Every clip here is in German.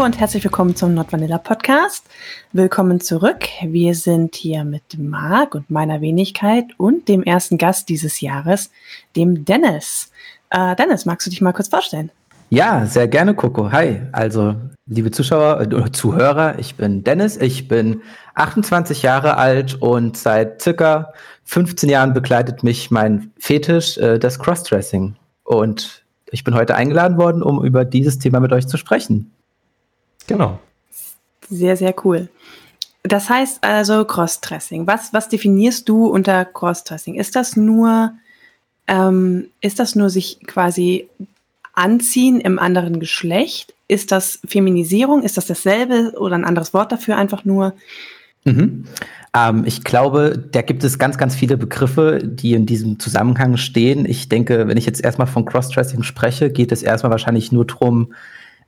Und herzlich willkommen zum Not Vanilla Podcast. Willkommen zurück. Wir sind hier mit Marc und meiner Wenigkeit und dem ersten Gast dieses Jahres, dem Dennis. Äh, Dennis, magst du dich mal kurz vorstellen? Ja, sehr gerne, Coco. Hi. Also, liebe Zuschauer äh, Zuhörer, ich bin Dennis. Ich bin 28 Jahre alt und seit circa 15 Jahren begleitet mich mein Fetisch, äh, das Crossdressing. Und ich bin heute eingeladen worden, um über dieses Thema mit euch zu sprechen. Genau. Sehr, sehr cool. Das heißt also Crossdressing. Was, was definierst du unter Crossdressing? Ist das nur, ähm, ist das nur sich quasi anziehen im anderen Geschlecht? Ist das Feminisierung? Ist das dasselbe oder ein anderes Wort dafür einfach nur? Mhm. Ähm, ich glaube, da gibt es ganz, ganz viele Begriffe, die in diesem Zusammenhang stehen. Ich denke, wenn ich jetzt erstmal von Crossdressing spreche, geht es erstmal wahrscheinlich nur darum,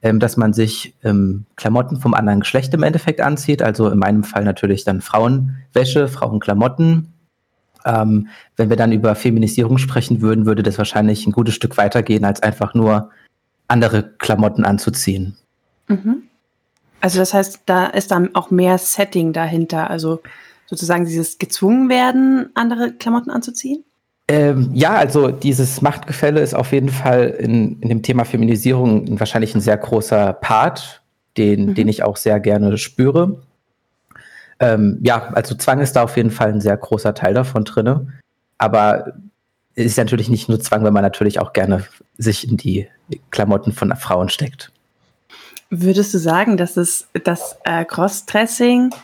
ähm, dass man sich ähm, Klamotten vom anderen Geschlecht im Endeffekt anzieht. Also in meinem Fall natürlich dann Frauenwäsche, Frauenklamotten. Ähm, wenn wir dann über Feminisierung sprechen würden, würde das wahrscheinlich ein gutes Stück weitergehen, als einfach nur andere Klamotten anzuziehen. Mhm. Also das heißt, da ist dann auch mehr Setting dahinter, also sozusagen dieses gezwungen werden, andere Klamotten anzuziehen? Ähm, ja, also dieses Machtgefälle ist auf jeden Fall in, in dem Thema Feminisierung wahrscheinlich ein sehr großer Part, den, mhm. den ich auch sehr gerne spüre. Ähm, ja, also Zwang ist da auf jeden Fall ein sehr großer Teil davon drin. Aber es ist natürlich nicht nur Zwang, wenn man natürlich auch gerne sich in die Klamotten von Frauen steckt. Würdest du sagen, dass es das äh, Crossdressing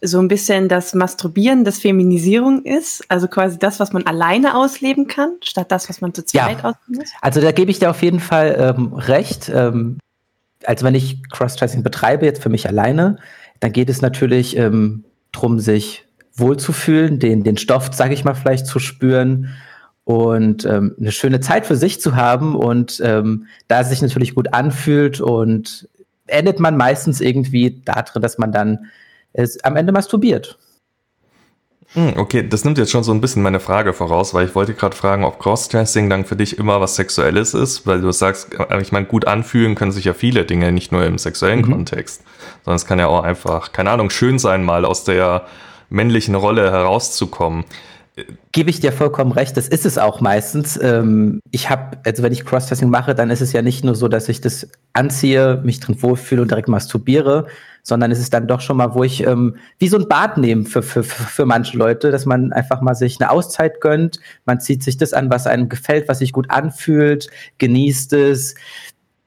so ein bisschen das Masturbieren, das Feminisierung ist, also quasi das, was man alleine ausleben kann, statt das, was man zu zweit ja. ausleben muss? Also da gebe ich dir auf jeden Fall ähm, recht. Ähm, also wenn ich Crossdressing betreibe, jetzt für mich alleine, dann geht es natürlich ähm, darum, sich wohlzufühlen, den, den Stoff, sage ich mal, vielleicht zu spüren und ähm, eine schöne Zeit für sich zu haben und ähm, da es sich natürlich gut anfühlt und endet man meistens irgendwie darin, dass man dann es am Ende masturbiert. Hm, okay, das nimmt jetzt schon so ein bisschen meine Frage voraus, weil ich wollte gerade fragen, ob Crossdressing dann für dich immer was Sexuelles ist, weil du sagst, äh, ich meine, gut anfühlen können sich ja viele Dinge, nicht nur im sexuellen mhm. Kontext, sondern es kann ja auch einfach, keine Ahnung, schön sein, mal aus der männlichen Rolle herauszukommen. Gebe ich dir vollkommen recht, das ist es auch meistens. Ähm, ich habe, also wenn ich Crossdressing mache, dann ist es ja nicht nur so, dass ich das anziehe, mich drin wohlfühle und direkt masturbiere, sondern es ist dann doch schon mal, wo ich ähm, wie so ein Bad nehme für, für, für manche Leute, dass man einfach mal sich eine Auszeit gönnt, man zieht sich das an, was einem gefällt, was sich gut anfühlt, genießt es,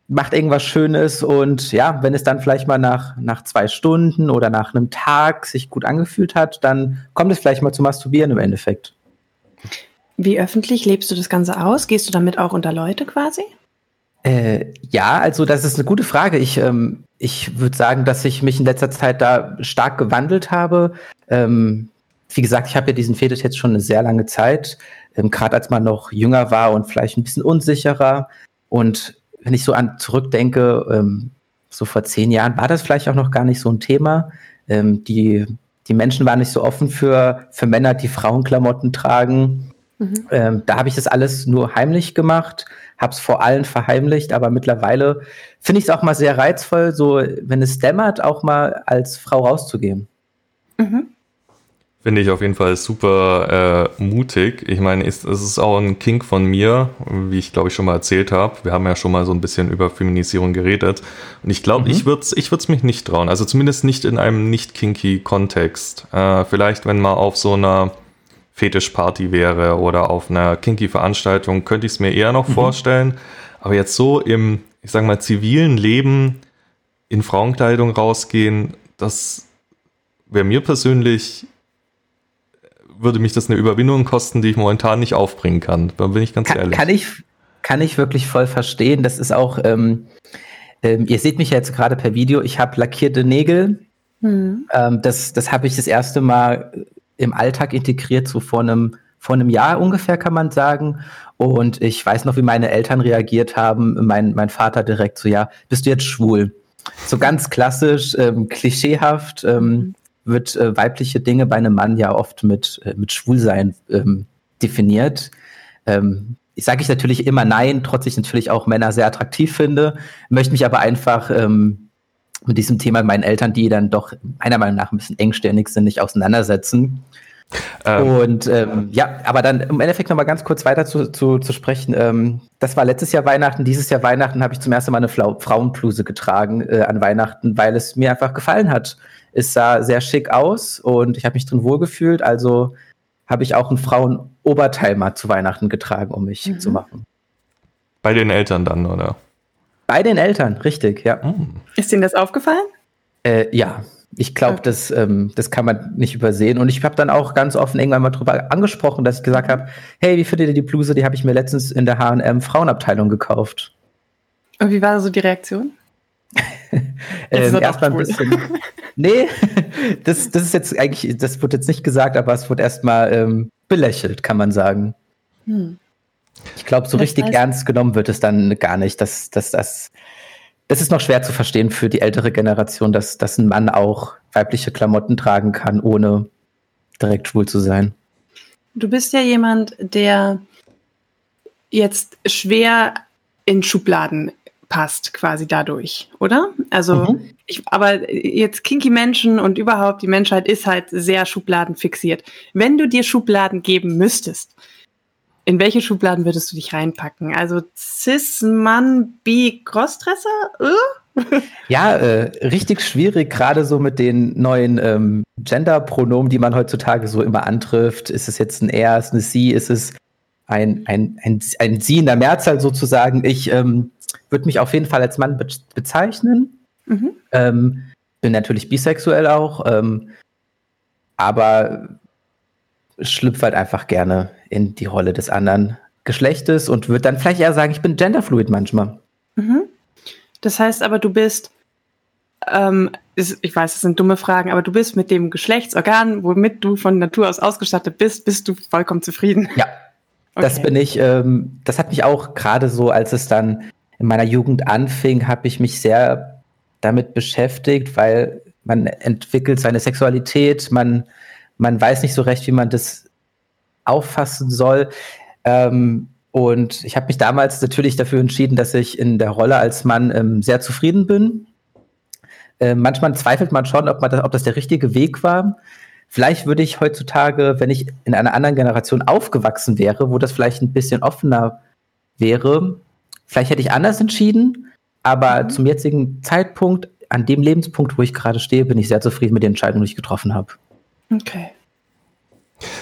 macht irgendwas Schönes und ja, wenn es dann vielleicht mal nach, nach zwei Stunden oder nach einem Tag sich gut angefühlt hat, dann kommt es vielleicht mal zu Masturbieren im Endeffekt. Wie öffentlich lebst du das Ganze aus? Gehst du damit auch unter Leute quasi? Äh, ja, also das ist eine gute Frage. Ich, ähm, ich würde sagen, dass ich mich in letzter Zeit da stark gewandelt habe. Ähm, wie gesagt, ich habe ja diesen Fetisch jetzt schon eine sehr lange Zeit, ähm, gerade als man noch jünger war und vielleicht ein bisschen unsicherer. Und wenn ich so an zurückdenke, ähm, so vor zehn Jahren war das vielleicht auch noch gar nicht so ein Thema. Ähm, die, die Menschen waren nicht so offen für, für Männer, die Frauenklamotten tragen. Mhm. Ähm, da habe ich das alles nur heimlich gemacht habe es vor allen verheimlicht, aber mittlerweile finde ich es auch mal sehr reizvoll, so wenn es dämmert, auch mal als Frau rauszugehen. Mhm. Finde ich auf jeden Fall super äh, mutig. Ich meine, es ist auch ein Kink von mir, wie ich glaube ich schon mal erzählt habe. Wir haben ja schon mal so ein bisschen über Feminisierung geredet. Und ich glaube, mhm. ich würde es ich mich nicht trauen. Also zumindest nicht in einem nicht kinky Kontext. Äh, vielleicht, wenn man auf so einer Fetischparty wäre oder auf einer Kinky-Veranstaltung, könnte ich es mir eher noch mhm. vorstellen. Aber jetzt so im, ich sag mal, zivilen Leben in Frauenkleidung rausgehen, das wäre mir persönlich, würde mich das eine Überwindung kosten, die ich momentan nicht aufbringen kann. Da bin ich ganz kann, ehrlich. Kann ich, kann ich wirklich voll verstehen. Das ist auch, ähm, ähm, ihr seht mich ja jetzt gerade per Video, ich habe lackierte Nägel. Mhm. Ähm, das das habe ich das erste Mal im Alltag integriert, so vor einem, vor einem Jahr ungefähr, kann man sagen. Und ich weiß noch, wie meine Eltern reagiert haben. Mein, mein Vater direkt so, ja, bist du jetzt schwul? So ganz klassisch, ähm, klischeehaft ähm, wird äh, weibliche Dinge bei einem Mann ja oft mit, äh, mit Schwulsein ähm, definiert. Ähm, ich sage ich natürlich immer nein, trotz ich natürlich auch Männer sehr attraktiv finde, möchte mich aber einfach ähm, mit diesem Thema meinen Eltern, die dann doch meiner Meinung nach ein bisschen engstirnig sind, nicht auseinandersetzen. Ähm. Und ähm, ja, aber dann im Endeffekt nochmal ganz kurz weiter zu, zu, zu sprechen. Ähm, das war letztes Jahr Weihnachten. Dieses Jahr Weihnachten habe ich zum ersten Mal eine Flau Frauenbluse getragen äh, an Weihnachten, weil es mir einfach gefallen hat. Es sah sehr schick aus und ich habe mich drin wohlgefühlt. Also habe ich auch ein Frauenoberteil mal zu Weihnachten getragen, um mich mhm. zu machen. Bei den Eltern dann, oder? Bei den Eltern, richtig, ja. Mhm. Ist Ihnen das aufgefallen? Äh, ja, ich glaube, okay. das, ähm, das kann man nicht übersehen. Und ich habe dann auch ganz offen irgendwann mal drüber angesprochen, dass ich gesagt habe, hey, wie findet ihr die Bluse? Die habe ich mir letztens in der H&M Frauenabteilung gekauft. Und wie war so die Reaktion? Ähm, erstmal ein bisschen. nee, das, das ist jetzt eigentlich, das wird jetzt nicht gesagt, aber es wird erstmal ähm, belächelt, kann man sagen. Hm. Ich glaube, so das richtig heißt, ernst genommen wird es dann gar nicht, dass, dass das das ist noch schwer zu verstehen für die ältere Generation, dass, dass ein Mann auch weibliche Klamotten tragen kann, ohne direkt schwul zu sein. Du bist ja jemand, der jetzt schwer in Schubladen passt, quasi dadurch, oder? Also, mhm. ich, aber jetzt kinky Menschen und überhaupt die Menschheit ist halt sehr schubladenfixiert. Wenn du dir Schubladen geben müsstest, in welche Schubladen würdest du dich reinpacken? Also Cis, Mann, Bi, Crossdresser? Äh? ja, äh, richtig schwierig, gerade so mit den neuen ähm, Gender-Pronomen, die man heutzutage so immer antrifft. Ist es jetzt ein Er, ist es eine Sie, ist es ein, ein, ein, ein Sie in der Mehrzahl sozusagen? Ich ähm, würde mich auf jeden Fall als Mann be bezeichnen. Mhm. Ähm, bin natürlich bisexuell auch, ähm, aber schlüpfe halt einfach gerne in die Rolle des anderen Geschlechtes und würde dann vielleicht eher sagen, ich bin genderfluid manchmal. Mhm. Das heißt aber, du bist, ähm, ich weiß, das sind dumme Fragen, aber du bist mit dem Geschlechtsorgan, womit du von Natur aus ausgestattet bist, bist du vollkommen zufrieden. Ja, okay. das bin ich. Ähm, das hat mich auch gerade so, als es dann in meiner Jugend anfing, habe ich mich sehr damit beschäftigt, weil man entwickelt seine Sexualität, man man weiß nicht so recht, wie man das auffassen soll. Ähm, und ich habe mich damals natürlich dafür entschieden, dass ich in der Rolle als Mann ähm, sehr zufrieden bin. Äh, manchmal zweifelt man schon, ob, man das, ob das der richtige Weg war. Vielleicht würde ich heutzutage, wenn ich in einer anderen Generation aufgewachsen wäre, wo das vielleicht ein bisschen offener wäre, vielleicht hätte ich anders entschieden. Aber mhm. zum jetzigen Zeitpunkt, an dem Lebenspunkt, wo ich gerade stehe, bin ich sehr zufrieden mit den Entscheidungen, die ich getroffen habe. Okay.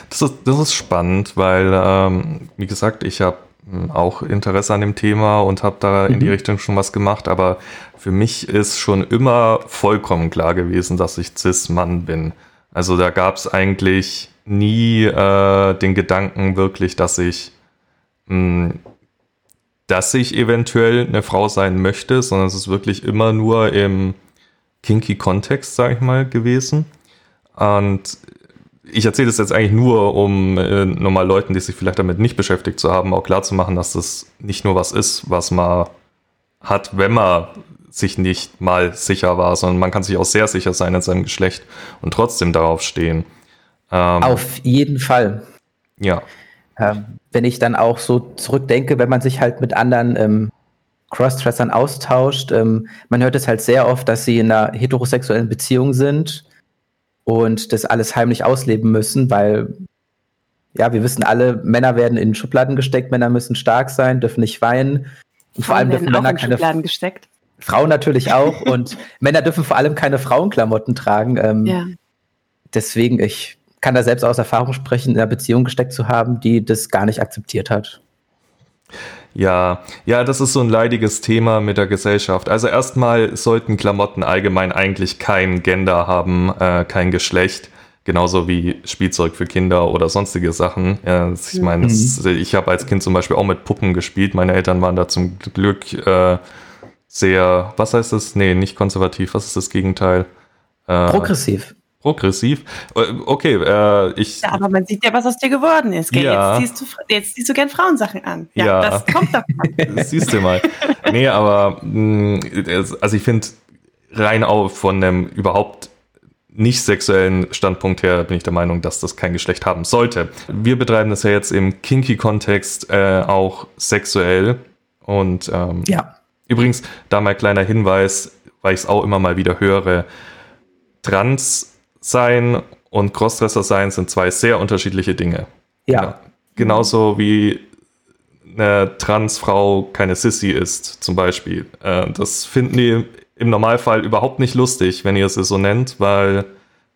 Das ist, das ist spannend, weil, ähm, wie gesagt, ich habe hm, auch Interesse an dem Thema und habe da mhm. in die mhm. Richtung schon was gemacht, aber für mich ist schon immer vollkommen klar gewesen, dass ich Cis-Mann bin. Also da gab es eigentlich nie äh, den Gedanken wirklich, dass ich, mh, hm, dass ich eventuell eine Frau sein möchte, sondern es ist wirklich immer nur im kinky Kontext, sage ich mal, gewesen. Und ich erzähle das jetzt eigentlich nur, um äh, nochmal Leuten, die sich vielleicht damit nicht beschäftigt zu haben, auch klar zu machen, dass das nicht nur was ist, was man hat, wenn man sich nicht mal sicher war, sondern man kann sich auch sehr sicher sein in seinem Geschlecht und trotzdem darauf stehen. Ähm, Auf jeden Fall. Ja. Ähm, wenn ich dann auch so zurückdenke, wenn man sich halt mit anderen ähm, Crossdressern austauscht, ähm, man hört es halt sehr oft, dass sie in einer heterosexuellen Beziehung sind und das alles heimlich ausleben müssen, weil ja, wir wissen alle, Männer werden in Schubladen gesteckt, Männer müssen stark sein, dürfen nicht weinen. Und vor allem dürfen Männer keine Schubladen gesteckt. Frauen natürlich auch und Männer dürfen vor allem keine Frauenklamotten tragen. Ähm, ja. Deswegen, ich kann da selbst aus Erfahrung sprechen, in einer Beziehung gesteckt zu haben, die das gar nicht akzeptiert hat. Ja, ja, das ist so ein leidiges Thema mit der Gesellschaft. Also erstmal sollten Klamotten allgemein eigentlich kein Gender haben, äh, kein Geschlecht. Genauso wie Spielzeug für Kinder oder sonstige Sachen. Ja, ich meine, mhm. ich habe als Kind zum Beispiel auch mit Puppen gespielt. Meine Eltern waren da zum Glück äh, sehr, was heißt das? Nee, nicht konservativ. Was ist das Gegenteil? Äh, Progressiv. Progressiv. Äh, okay, äh, ich. Ja, aber man sieht ja, was aus dir geworden ist. Gell? Ja. Jetzt, ziehst du, jetzt ziehst du gern Frauensachen an. Ja, ja. das kommt davon. Siehst du mal. nee, aber mh, mm, also ich finde rein auch von einem überhaupt nicht sexuellen Standpunkt her bin ich der Meinung, dass das kein Geschlecht haben sollte. Wir betreiben das ja jetzt im Kinky-Kontext äh, auch sexuell. Und ähm, ja. Übrigens, da mal kleiner Hinweis, weil ich es auch immer mal wieder höre, Trans sein und Crossdresser sein sind zwei sehr unterschiedliche Dinge. Ja. ja. Genauso wie eine Transfrau keine Sissy ist, zum Beispiel. Äh, das finden die im Normalfall überhaupt nicht lustig, wenn ihr sie so nennt, weil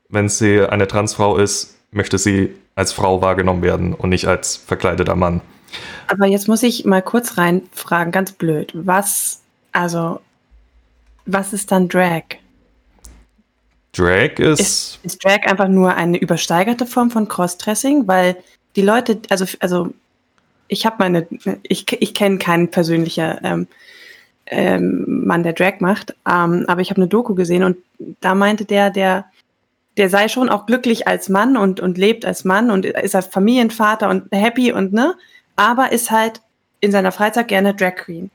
wenn sie eine Transfrau ist, möchte sie als Frau wahrgenommen werden und nicht als verkleideter Mann. Aber jetzt muss ich mal kurz reinfragen, ganz blöd. Was, also, was ist dann Drag? Drag ist, ist. Ist Drag einfach nur eine übersteigerte Form von Crossdressing? Weil die Leute, also, also ich habe meine, ich, ich kenne keinen persönlichen ähm, ähm, Mann, der Drag macht, ähm, aber ich habe eine Doku gesehen und da meinte der, der, der sei schon auch glücklich als Mann und, und lebt als Mann und ist als Familienvater und happy und ne, aber ist halt in seiner Freizeit gerne Drag Queen.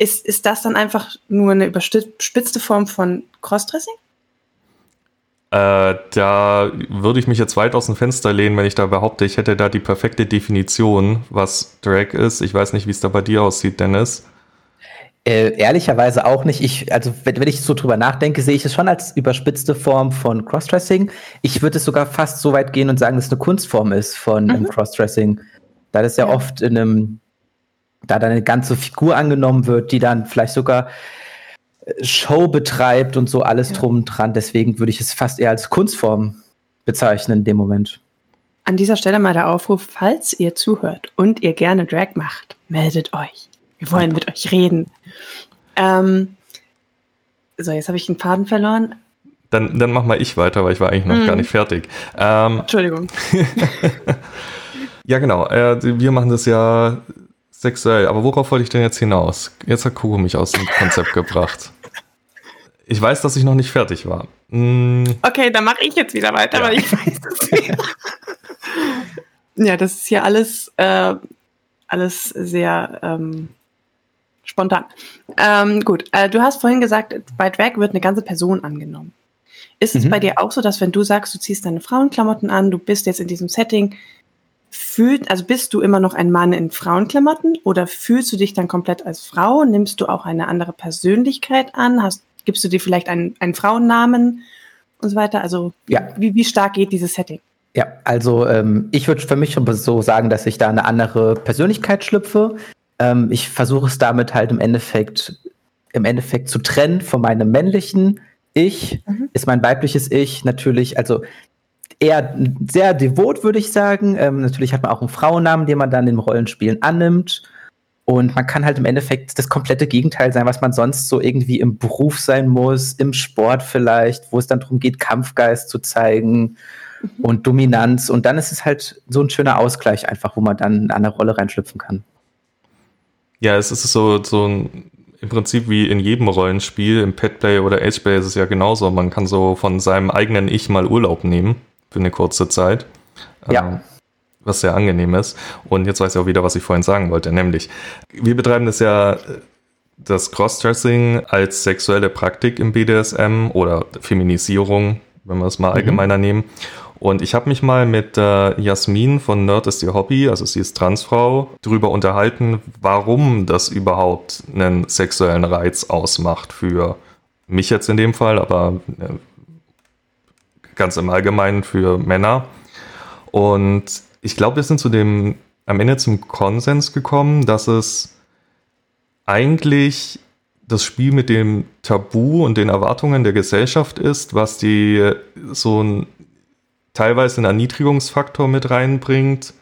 Ist, ist das dann einfach nur eine überspitzte Form von Crossdressing? Äh, da würde ich mich jetzt weit aus dem Fenster lehnen, wenn ich da behaupte, ich hätte da die perfekte Definition, was Drag ist. Ich weiß nicht, wie es da bei dir aussieht, Dennis. Äh, ehrlicherweise auch nicht. Ich, also wenn, wenn, ich so drüber nachdenke, sehe ich es schon als überspitzte Form von Crossdressing. Ich würde es sogar fast so weit gehen und sagen, dass es eine Kunstform ist von mhm. Crossdressing. Da das ja, ja, oft in einem, da dann eine ganze Figur angenommen wird, die dann vielleicht sogar Show betreibt und so alles ja. drum und dran. Deswegen würde ich es fast eher als Kunstform bezeichnen in dem Moment. An dieser Stelle mal der Aufruf, falls ihr zuhört und ihr gerne Drag macht, meldet euch. Wir wollen mit euch reden. Ähm, so, jetzt habe ich den Faden verloren. Dann, dann mach mal ich weiter, weil ich war eigentlich noch mm. gar nicht fertig. Ähm, Entschuldigung. ja, genau. Äh, wir machen das ja sexuell. Aber worauf wollte ich denn jetzt hinaus? Jetzt hat Kugo mich aus dem Konzept gebracht. Ich weiß, dass ich noch nicht fertig war. Hm. Okay, dann mache ich jetzt wieder weiter, ja. weil ich weiß es nicht. ja, das ist hier alles, äh, alles sehr ähm, spontan. Ähm, gut, äh, du hast vorhin gesagt, bei Drag wird eine ganze Person angenommen. Ist mhm. es bei dir auch so, dass wenn du sagst, du ziehst deine Frauenklamotten an, du bist jetzt in diesem Setting, fühlt, also bist du immer noch ein Mann in Frauenklamotten oder fühlst du dich dann komplett als Frau? Nimmst du auch eine andere Persönlichkeit an? Hast, gibst du dir vielleicht einen, einen Frauennamen und so weiter? Also ja. wie, wie stark geht dieses Setting? Ja, also ähm, ich würde für mich so sagen, dass ich da eine andere Persönlichkeit schlüpfe. Ähm, ich versuche es damit halt im Endeffekt, im Endeffekt zu trennen von meinem männlichen Ich. Mhm. Ist mein weibliches Ich natürlich, also eher sehr devot, würde ich sagen. Ähm, natürlich hat man auch einen Frauennamen, den man dann in Rollenspielen annimmt. Und man kann halt im Endeffekt das komplette Gegenteil sein, was man sonst so irgendwie im Beruf sein muss, im Sport vielleicht, wo es dann darum geht, Kampfgeist zu zeigen mhm. und Dominanz. Und dann ist es halt so ein schöner Ausgleich einfach, wo man dann in eine Rolle reinschlüpfen kann. Ja, es ist so, so ein, im Prinzip wie in jedem Rollenspiel, im Petplay oder Ageplay ist es ja genauso. Man kann so von seinem eigenen Ich mal Urlaub nehmen für eine kurze Zeit. Ja. Ähm, was sehr angenehm ist. Und jetzt weiß ich auch wieder, was ich vorhin sagen wollte, nämlich, wir betreiben das ja, das Crossdressing als sexuelle Praktik im BDSM oder Feminisierung, wenn wir es mal mhm. allgemeiner mhm. nehmen. Und ich habe mich mal mit äh, Jasmin von Nerd ist ihr Hobby, also sie ist Transfrau, darüber unterhalten, warum das überhaupt einen sexuellen Reiz ausmacht für mich jetzt in dem Fall, aber äh, ganz im Allgemeinen für Männer. Und ich glaube, wir sind zu dem, am Ende zum Konsens gekommen, dass es eigentlich das Spiel mit dem Tabu und den Erwartungen der Gesellschaft ist, was die so ein teilweise einen Erniedrigungsfaktor mit reinbringt,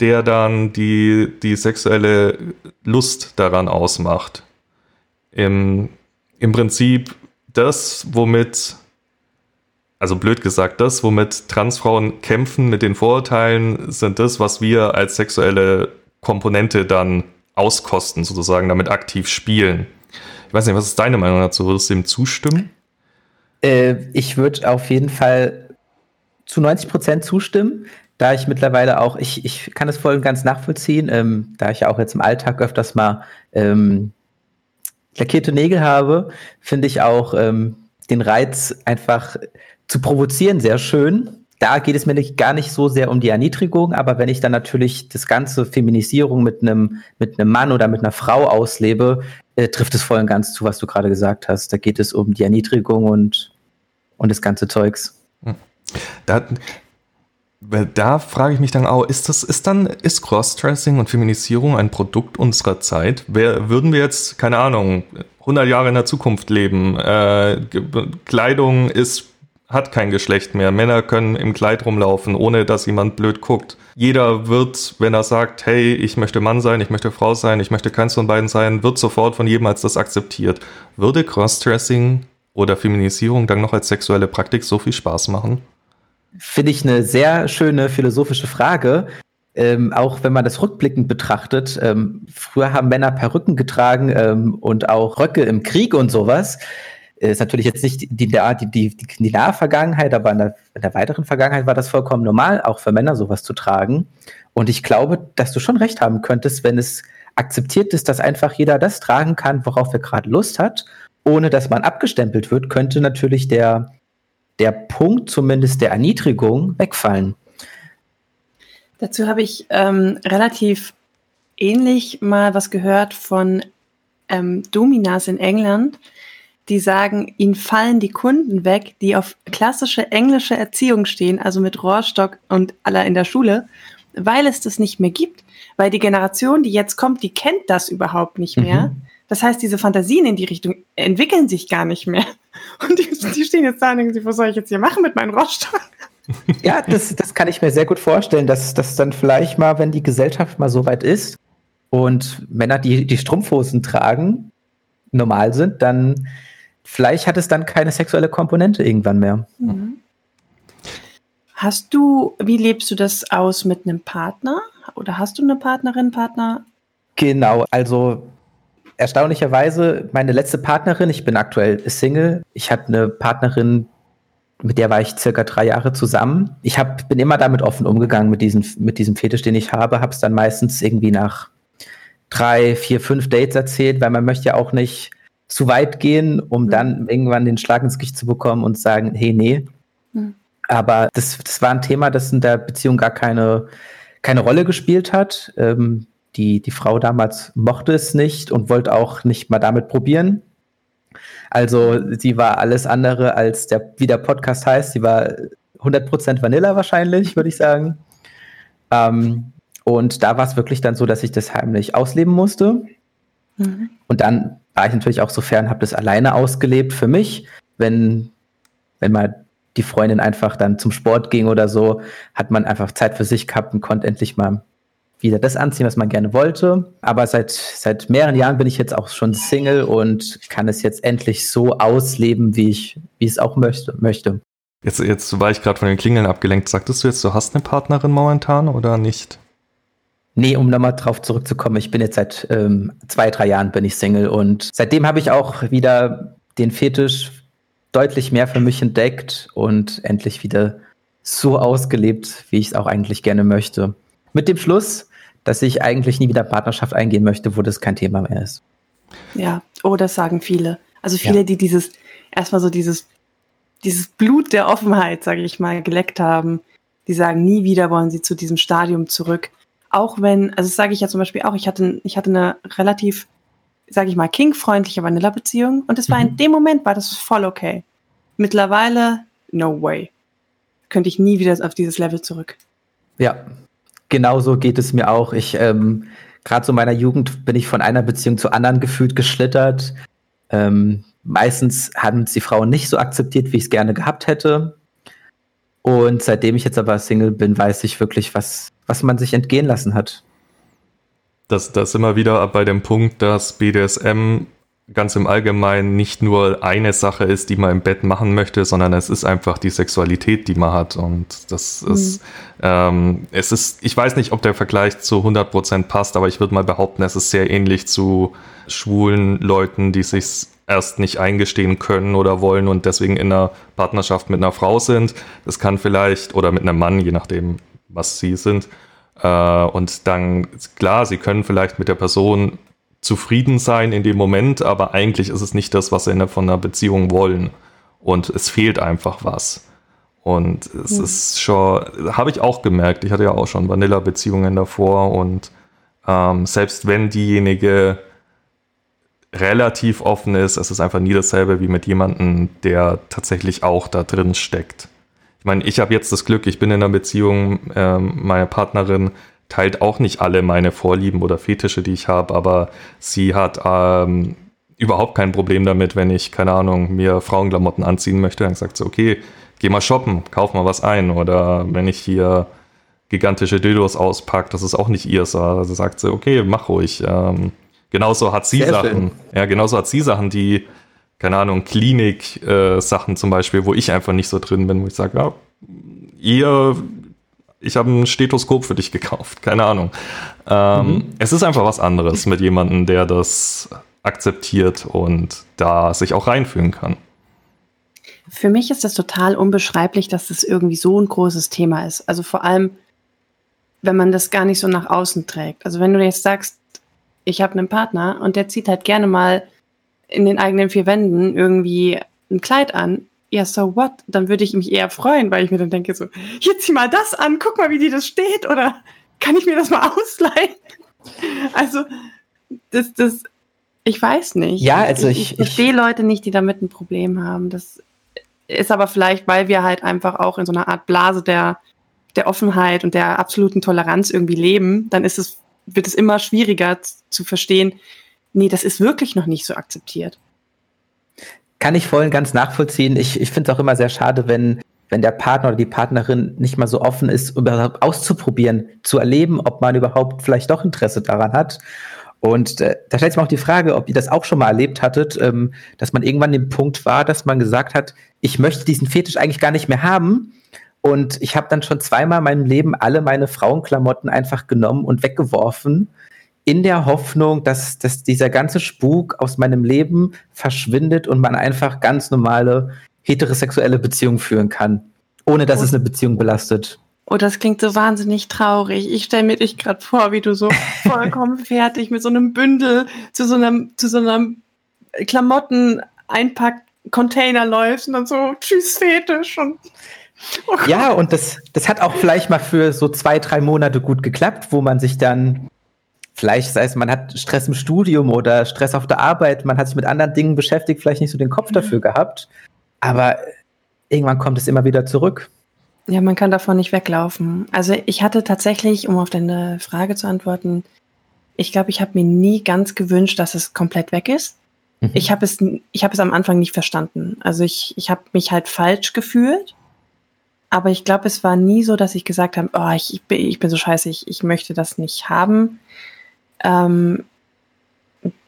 der dann die, die sexuelle Lust daran ausmacht. Im, Im Prinzip das, womit also blöd gesagt, das, womit Transfrauen kämpfen mit den Vorurteilen, sind das, was wir als sexuelle Komponente dann auskosten, sozusagen, damit aktiv spielen. Ich weiß nicht, was ist deine Meinung dazu? Würdest du dem zustimmen? Äh, ich würde auf jeden Fall zu 90 Prozent zustimmen, da ich mittlerweile auch, ich, ich kann es voll und ganz nachvollziehen, ähm, da ich ja auch jetzt im Alltag öfters mal ähm, lackierte Nägel habe, finde ich auch ähm, den Reiz einfach zu provozieren sehr schön. da geht es mir gar nicht so sehr um die Erniedrigung, aber wenn ich dann natürlich das ganze Feminisierung mit einem mit Mann oder mit einer Frau auslebe, äh, trifft es voll und ganz zu, was du gerade gesagt hast. Da geht es um die Erniedrigung und und das ganze Zeugs. Da, da frage ich mich dann auch, ist das, ist dann, ist Crossdressing und Feminisierung ein Produkt unserer Zeit? Wer, würden wir jetzt, keine Ahnung, 100 Jahre in der Zukunft leben, äh, Kleidung ist, hat kein Geschlecht mehr, Männer können im Kleid rumlaufen, ohne dass jemand blöd guckt. Jeder wird, wenn er sagt, hey, ich möchte Mann sein, ich möchte Frau sein, ich möchte keins von beiden sein, wird sofort von jedem als das akzeptiert. Würde Crossdressing oder Feminisierung dann noch als sexuelle Praktik so viel Spaß machen? Finde ich eine sehr schöne philosophische Frage. Ähm, auch wenn man das rückblickend betrachtet, ähm, früher haben Männer Perücken getragen ähm, und auch Röcke im Krieg und sowas. Äh, ist natürlich jetzt nicht die, die, die, die, nahe Vergangenheit, aber in der, in der weiteren Vergangenheit war das vollkommen normal, auch für Männer sowas zu tragen. Und ich glaube, dass du schon recht haben könntest, wenn es akzeptiert ist, dass einfach jeder das tragen kann, worauf er gerade Lust hat, ohne dass man abgestempelt wird, könnte natürlich der, der Punkt zumindest der Erniedrigung wegfallen. Dazu habe ich ähm, relativ ähnlich mal was gehört von ähm, Dominas in England, die sagen, ihnen fallen die Kunden weg, die auf klassische englische Erziehung stehen, also mit Rohrstock und aller in der Schule, weil es das nicht mehr gibt. Weil die Generation, die jetzt kommt, die kennt das überhaupt nicht mehr. Mhm. Das heißt, diese Fantasien in die Richtung entwickeln sich gar nicht mehr. Und die, die stehen jetzt da und denken sich, was soll ich jetzt hier machen mit meinen Rohrstock? Ja, das, das kann ich mir sehr gut vorstellen, dass das dann vielleicht mal, wenn die Gesellschaft mal so weit ist und Männer, die die Strumpfhosen tragen, normal sind, dann vielleicht hat es dann keine sexuelle Komponente irgendwann mehr. Mhm. Hast du, wie lebst du das aus mit einem Partner? Oder hast du eine Partnerin, Partner? Genau, also erstaunlicherweise meine letzte Partnerin, ich bin aktuell Single, ich hatte eine Partnerin, mit der war ich circa drei Jahre zusammen. Ich hab, bin immer damit offen umgegangen mit diesem, mit diesem Fetisch, den ich habe, habe es dann meistens irgendwie nach drei, vier, fünf Dates erzählt, weil man möchte ja auch nicht zu weit gehen, um mhm. dann irgendwann den Schlag ins Gesicht zu bekommen und sagen, hey, nee. Mhm. Aber das, das war ein Thema, das in der Beziehung gar keine, keine Rolle gespielt hat. Ähm, die, die Frau damals mochte es nicht und wollte auch nicht mal damit probieren. Also sie war alles andere als der, wie der Podcast heißt, sie war 100% Vanilla wahrscheinlich, würde ich sagen. Ähm, und da war es wirklich dann so, dass ich das heimlich ausleben musste. Mhm. Und dann war ich natürlich auch so fern, habe das alleine ausgelebt für mich. Wenn, wenn mal die Freundin einfach dann zum Sport ging oder so, hat man einfach Zeit für sich gehabt und konnte endlich mal wieder das anziehen, was man gerne wollte. Aber seit, seit mehreren Jahren bin ich jetzt auch schon Single und kann es jetzt endlich so ausleben, wie ich, wie ich es auch möchte. möchte. Jetzt, jetzt war ich gerade von den Klingeln abgelenkt. Sagtest du jetzt, du hast eine Partnerin momentan oder nicht? Nee, um nochmal drauf zurückzukommen, ich bin jetzt seit ähm, zwei, drei Jahren bin ich Single und seitdem habe ich auch wieder den Fetisch deutlich mehr für mich entdeckt und endlich wieder so ausgelebt, wie ich es auch eigentlich gerne möchte. Mit dem Schluss, dass ich eigentlich nie wieder Partnerschaft eingehen möchte, wo das kein Thema mehr ist. Ja, oh, das sagen viele. Also viele, ja. die dieses, erstmal so dieses, dieses Blut der Offenheit, sage ich mal, geleckt haben, die sagen, nie wieder wollen sie zu diesem Stadium zurück. Auch wenn, also das sage ich ja zum Beispiel auch, ich hatte, ich hatte eine relativ, sage ich mal, king-freundliche Vanilla-Beziehung und es war mhm. in dem Moment, war das voll okay. Mittlerweile, no way. Könnte ich nie wieder auf dieses Level zurück. Ja, genauso geht es mir auch. Ich, ähm, gerade so in meiner Jugend bin ich von einer Beziehung zur anderen gefühlt geschlittert. Ähm, meistens haben es die Frauen nicht so akzeptiert, wie ich es gerne gehabt hätte. Und seitdem ich jetzt aber Single bin, weiß ich wirklich, was, was man sich entgehen lassen hat. Das, das immer wieder bei dem Punkt, dass BDSM ganz im Allgemeinen nicht nur eine Sache ist, die man im Bett machen möchte, sondern es ist einfach die Sexualität, die man hat. Und das mhm. ist, ähm, es ist, ich weiß nicht, ob der Vergleich zu 100% passt, aber ich würde mal behaupten, es ist sehr ähnlich zu schwulen Leuten, die sich erst nicht eingestehen können oder wollen und deswegen in einer Partnerschaft mit einer Frau sind. Das kann vielleicht, oder mit einem Mann, je nachdem, was sie sind. Äh, und dann, klar, sie können vielleicht mit der Person zufrieden sein in dem Moment, aber eigentlich ist es nicht das, was sie von einer Beziehung wollen. Und es fehlt einfach was. Und es mhm. ist schon, habe ich auch gemerkt, ich hatte ja auch schon Vanilla-Beziehungen davor und ähm, selbst wenn diejenige relativ offen ist, es ist einfach nie dasselbe wie mit jemandem, der tatsächlich auch da drin steckt. Ich meine, ich habe jetzt das Glück, ich bin in einer Beziehung, ähm, meine Partnerin teilt auch nicht alle meine Vorlieben oder Fetische, die ich habe, aber sie hat ähm, überhaupt kein Problem damit, wenn ich, keine Ahnung, mir Frauenklamotten anziehen möchte, dann sagt sie, okay, geh mal shoppen, kauf mal was ein. Oder wenn ich hier gigantische Dildos auspacke, das ist auch nicht ihr, also sagt sie, okay, mach ruhig. Ähm, genauso hat sie Sehr Sachen, schön. ja, genauso hat sie Sachen, die, keine Ahnung, Klinik-Sachen äh, zum Beispiel, wo ich einfach nicht so drin bin, wo ich sage, ja, ihr, ich habe ein Stethoskop für dich gekauft, keine Ahnung. Ähm, mhm. Es ist einfach was anderes mit jemandem, der das akzeptiert und da sich auch reinfühlen kann. Für mich ist das total unbeschreiblich, dass das irgendwie so ein großes Thema ist. Also vor allem, wenn man das gar nicht so nach außen trägt. Also wenn du jetzt sagst, ich habe einen Partner und der zieht halt gerne mal in den eigenen vier Wänden irgendwie ein Kleid an. Ja, so what? Dann würde ich mich eher freuen, weil ich mir dann denke so, hier zieh mal das an, guck mal, wie dir das steht oder kann ich mir das mal ausleihen? Also, das, das, ich weiß nicht. Ja, also ich, ich, ich verstehe Leute nicht, die damit ein Problem haben. Das ist aber vielleicht, weil wir halt einfach auch in so einer Art Blase der, der Offenheit und der absoluten Toleranz irgendwie leben. Dann ist es, wird es immer schwieriger zu verstehen, nee, das ist wirklich noch nicht so akzeptiert. Kann ich voll und ganz nachvollziehen. Ich, ich finde es auch immer sehr schade, wenn, wenn der Partner oder die Partnerin nicht mal so offen ist, überhaupt auszuprobieren, zu erleben, ob man überhaupt vielleicht doch Interesse daran hat. Und äh, da stellt sich mir auch die Frage, ob ihr das auch schon mal erlebt hattet, ähm, dass man irgendwann den Punkt war, dass man gesagt hat, ich möchte diesen Fetisch eigentlich gar nicht mehr haben. Und ich habe dann schon zweimal in meinem Leben alle meine Frauenklamotten einfach genommen und weggeworfen, in der Hoffnung, dass, dass dieser ganze Spuk aus meinem Leben verschwindet und man einfach ganz normale heterosexuelle Beziehungen führen kann, ohne dass oh. es eine Beziehung belastet. Oh, das klingt so wahnsinnig traurig. Ich stelle mir dich gerade vor, wie du so vollkommen fertig mit so einem Bündel zu so einem, zu so einem Klamotten einpack Container läufst und dann so tschüss Fetisch und oh ja, und das, das hat auch vielleicht mal für so zwei, drei Monate gut geklappt, wo man sich dann vielleicht, sei es, man hat Stress im Studium oder Stress auf der Arbeit, man hat sich mit anderen Dingen beschäftigt, vielleicht nicht so den Kopf dafür gehabt, aber irgendwann kommt es immer wieder zurück. Ja, man kann davon nicht weglaufen. Also ich hatte tatsächlich, um auf deine Frage zu antworten, ich glaube, ich habe mir nie ganz gewünscht, dass es komplett weg ist. Mhm. Ich habe es, ich habe es am Anfang nicht verstanden. Also ich, ich habe mich halt falsch gefühlt. Aber ich glaube, es war nie so, dass ich gesagt habe, oh, ich, ich, bin, ich bin so scheiße, ich, ich möchte das nicht haben. Ähm,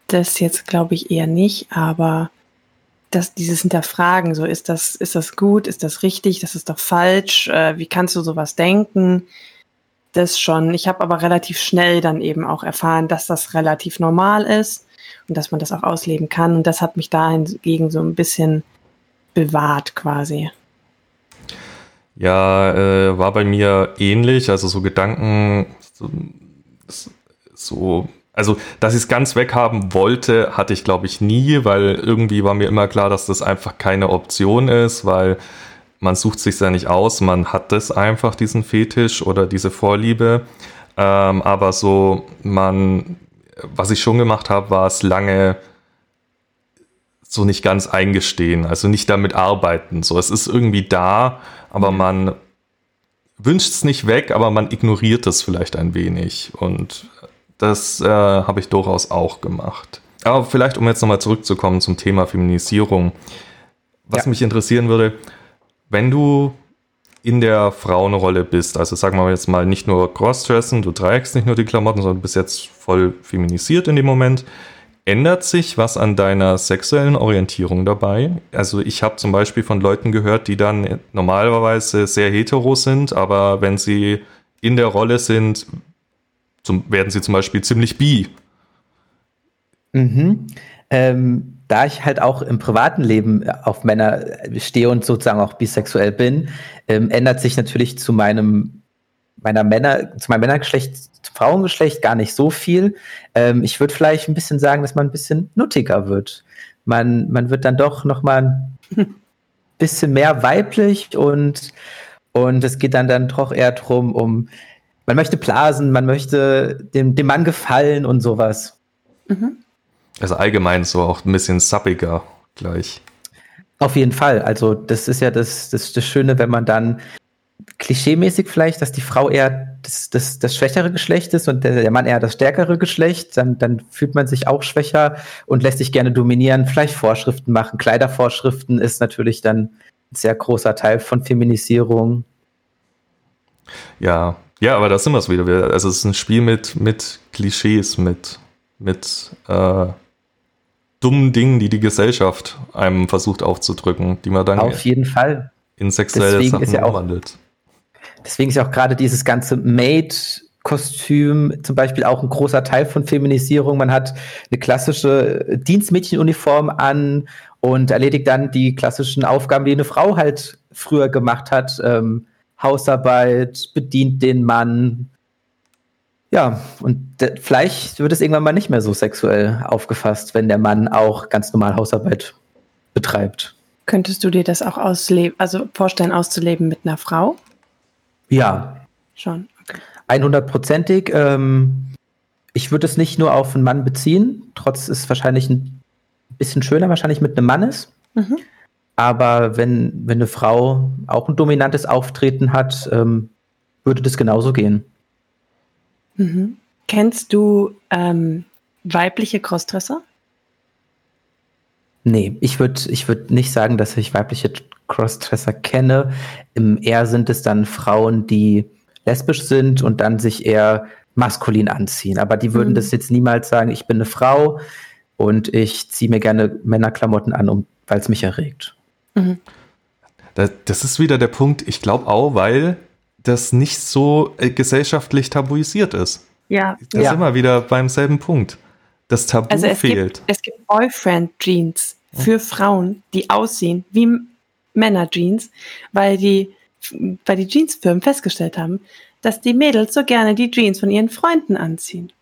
das jetzt glaube ich eher nicht, aber das, dieses Hinterfragen, so ist das, ist das gut, ist das richtig, das ist doch falsch, äh, wie kannst du sowas denken? Das schon. Ich habe aber relativ schnell dann eben auch erfahren, dass das relativ normal ist und dass man das auch ausleben kann. Und das hat mich dahingegen so ein bisschen bewahrt quasi. Ja, äh, war bei mir ähnlich, also so Gedanken, so, so also, dass ich es ganz weghaben wollte, hatte ich, glaube ich, nie, weil irgendwie war mir immer klar, dass das einfach keine Option ist, weil man sucht sich ja nicht aus, man hat das einfach, diesen Fetisch oder diese Vorliebe. Ähm, aber so, man, was ich schon gemacht habe, war es lange so nicht ganz eingestehen, also nicht damit arbeiten. So, es ist irgendwie da, aber mhm. man wünscht es nicht weg, aber man ignoriert es vielleicht ein wenig. Und das äh, habe ich durchaus auch gemacht. Aber vielleicht, um jetzt nochmal zurückzukommen zum Thema Feminisierung. Was ja. mich interessieren würde, wenn du in der Frauenrolle bist, also sagen wir jetzt mal nicht nur Crossdressen, du trägst nicht nur die Klamotten, sondern du bist jetzt voll feminisiert in dem Moment, ändert sich was an deiner sexuellen Orientierung dabei? Also ich habe zum Beispiel von Leuten gehört, die dann normalerweise sehr hetero sind, aber wenn sie in der Rolle sind, zum, werden sie zum Beispiel ziemlich bi. Mhm. Ähm, da ich halt auch im privaten Leben auf Männer stehe und sozusagen auch bisexuell bin, ähm, ändert sich natürlich zu meinem meiner Männer, zu meinem Männergeschlecht, Frauengeschlecht gar nicht so viel. Ähm, ich würde vielleicht ein bisschen sagen, dass man ein bisschen nuttiger wird. Man, man wird dann doch noch mal bisschen mehr weiblich und, und es geht dann, dann doch eher darum, um, man möchte blasen, man möchte dem, dem Mann gefallen und sowas. Mhm. Also allgemein so auch ein bisschen suppiger gleich. Auf jeden Fall. Also das ist ja das, das, das Schöne, wenn man dann klischeemäßig vielleicht, dass die Frau eher das, das, das schwächere Geschlecht ist und der, der Mann eher das stärkere Geschlecht, dann, dann fühlt man sich auch schwächer und lässt sich gerne dominieren, vielleicht Vorschriften machen. Kleidervorschriften ist natürlich dann ein sehr großer Teil von Feminisierung. Ja, ja, aber da sind wir es wieder. Also es ist ein Spiel mit, mit Klischees, mit, mit äh, dummen Dingen, die die Gesellschaft einem versucht aufzudrücken, die man dann auf jeden Fall in sexuelle Deswegen Sachen ja umwandelt. Deswegen ist ja auch gerade dieses ganze Maid-Kostüm zum Beispiel auch ein großer Teil von Feminisierung. Man hat eine klassische Dienstmädchenuniform an und erledigt dann die klassischen Aufgaben, die eine Frau halt früher gemacht hat. Ähm, Hausarbeit, bedient den Mann. Ja, und vielleicht wird es irgendwann mal nicht mehr so sexuell aufgefasst, wenn der Mann auch ganz normal Hausarbeit betreibt. Könntest du dir das auch ausleben, also vorstellen, auszuleben mit einer Frau? Ja. Schon. Okay. 100%ig. Ähm, ich würde es nicht nur auf einen Mann beziehen, trotz es wahrscheinlich ein bisschen schöner wahrscheinlich mit einem Mann ist. Mhm. Aber wenn, wenn eine Frau auch ein dominantes Auftreten hat, ähm, würde das genauso gehen. Mhm. Kennst du ähm, weibliche Crossdresser? Nee, ich würde ich würd nicht sagen, dass ich weibliche Crossdresser kenne. Im eher sind es dann Frauen, die lesbisch sind und dann sich eher maskulin anziehen. Aber die würden mhm. das jetzt niemals sagen, ich bin eine Frau und ich ziehe mir gerne Männerklamotten an, um, weil es mich erregt. Mhm. Das, das ist wieder der Punkt, ich glaube auch, weil das nicht so äh, gesellschaftlich tabuisiert ist. Ja. Das ja. ist immer wieder beim selben Punkt. Das Tabu also es fehlt. Gibt, es gibt Boyfriend-Jeans für Frauen, die aussehen wie Männer-Jeans, weil die, weil die Jeansfirmen festgestellt haben, dass die Mädels so gerne die Jeans von ihren Freunden anziehen.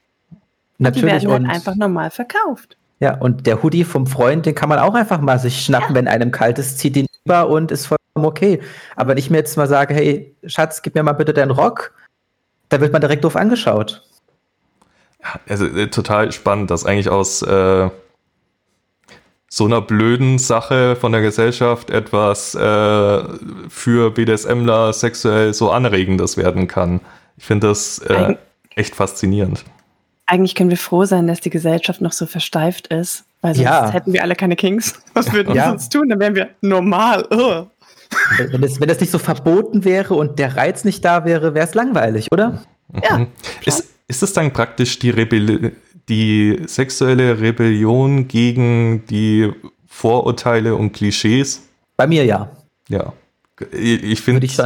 Natürlich. Die werden dann einfach normal verkauft. Ja, und der Hoodie vom Freund, den kann man auch einfach mal sich schnappen, ja. wenn einem kalt ist, zieht ihn über und ist vollkommen okay. Aber wenn ich mir jetzt mal sage, hey, Schatz, gib mir mal bitte deinen Rock, da wird man direkt doof angeschaut. Also äh, total spannend, dass eigentlich aus äh, so einer blöden Sache von der Gesellschaft etwas äh, für BDSMler sexuell so anregendes werden kann. Ich finde das äh, echt faszinierend. Eigentlich können wir froh sein, dass die Gesellschaft noch so versteift ist, weil sonst ja. hätten wir alle keine Kings. Was würden ja. wir sonst tun? Dann wären wir normal. Oh. Wenn, das, wenn das nicht so verboten wäre und der Reiz nicht da wäre, wäre es langweilig, oder? Ja. Mhm. Ist, ist es dann praktisch die Rebellion? Die sexuelle Rebellion gegen die Vorurteile und Klischees? Bei mir ja. Ja. Ich finde. Ich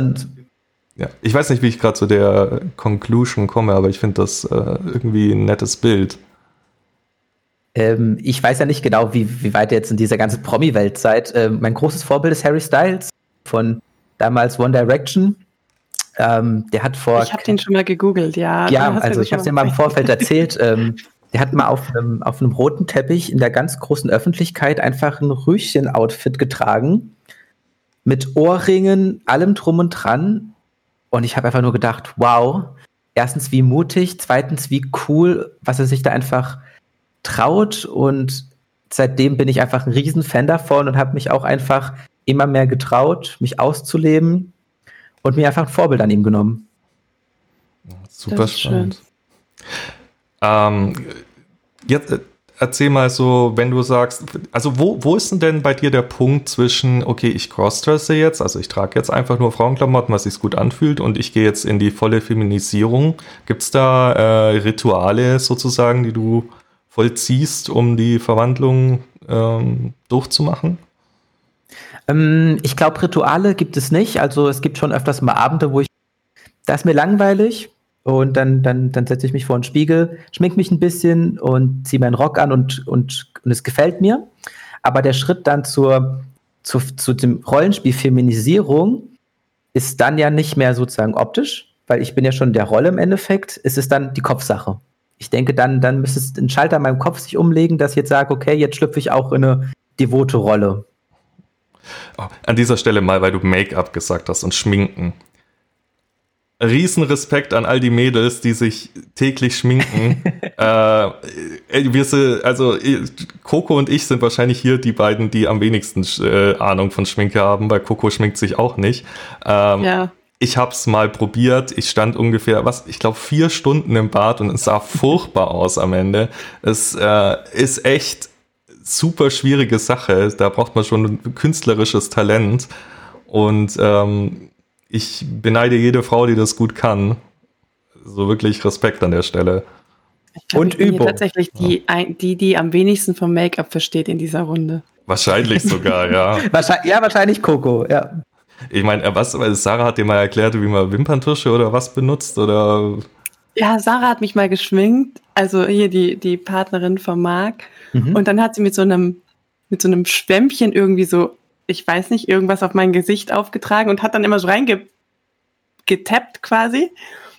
ja, ich weiß nicht, wie ich gerade zu der Conclusion komme, aber ich finde das äh, irgendwie ein nettes Bild. Ähm, ich weiß ja nicht genau, wie, wie weit jetzt in dieser ganzen Promi-Welt seid. Ähm, mein großes Vorbild ist Harry Styles von damals One Direction. Ähm, der hat vor. Ich habe den schon mal gegoogelt, ja. Ja, also ich habe es ja mal im Vorfeld erzählt. Ähm, der hat mal auf einem, auf einem roten Teppich in der ganz großen Öffentlichkeit einfach ein Rüschen-Outfit getragen. Mit Ohrringen, allem drum und dran. Und ich habe einfach nur gedacht, wow, erstens wie mutig, zweitens wie cool, was er sich da einfach traut. Und seitdem bin ich einfach ein Riesenfan davon und habe mich auch einfach immer mehr getraut, mich auszuleben und mir einfach ein Vorbild an ihm genommen. Super spannend. Schön. Ähm, jetzt äh, erzähl mal so, wenn du sagst, also wo, wo ist denn bei dir der Punkt zwischen, okay, ich crossdresse jetzt, also ich trage jetzt einfach nur Frauenklamotten, was sich gut anfühlt und ich gehe jetzt in die volle Feminisierung. Gibt es da äh, Rituale sozusagen, die du vollziehst, um die Verwandlung ähm, durchzumachen? Ähm, ich glaube, Rituale gibt es nicht. Also es gibt schon öfters mal Abende, wo ich, da ist mir langweilig, und dann, dann, dann setze ich mich vor den Spiegel, schmink mich ein bisschen und ziehe meinen Rock an und, und, und es gefällt mir. Aber der Schritt dann zur, zu, zu dem Rollenspiel Feminisierung ist dann ja nicht mehr sozusagen optisch, weil ich bin ja schon der Rolle im Endeffekt. Es ist dann die Kopfsache. Ich denke, dann, dann müsste ein Schalter in meinem Kopf sich umlegen, dass ich jetzt sage, okay, jetzt schlüpfe ich auch in eine devote Rolle. Oh, an dieser Stelle mal, weil du Make-up gesagt hast und Schminken. Riesenrespekt an all die Mädels, die sich täglich schminken. äh, wir sind, also äh, Coco und ich sind wahrscheinlich hier die beiden, die am wenigsten äh, Ahnung von Schminke haben, weil Coco schminkt sich auch nicht. Ähm, ja. Ich hab's mal probiert. Ich stand ungefähr, was, ich glaube, vier Stunden im Bad und es sah furchtbar aus am Ende. Es äh, ist echt super schwierige Sache. Da braucht man schon ein künstlerisches Talent. Und ähm, ich beneide jede Frau, die das gut kann. So wirklich Respekt an der Stelle. Glaub, und Übung. tatsächlich die, die, die am wenigsten vom Make-up versteht in dieser Runde. Wahrscheinlich sogar, ja. wahrscheinlich, ja, wahrscheinlich Coco, ja. Ich meine, äh, was, Sarah hat dir mal erklärt, wie man Wimperntusche oder was benutzt, oder? Ja, Sarah hat mich mal geschminkt, also hier die, die Partnerin von Marc. Mhm. Und dann hat sie mit so einem, mit so einem Schwämmchen irgendwie so ich weiß nicht, irgendwas auf mein Gesicht aufgetragen und hat dann immer so reingetappt quasi.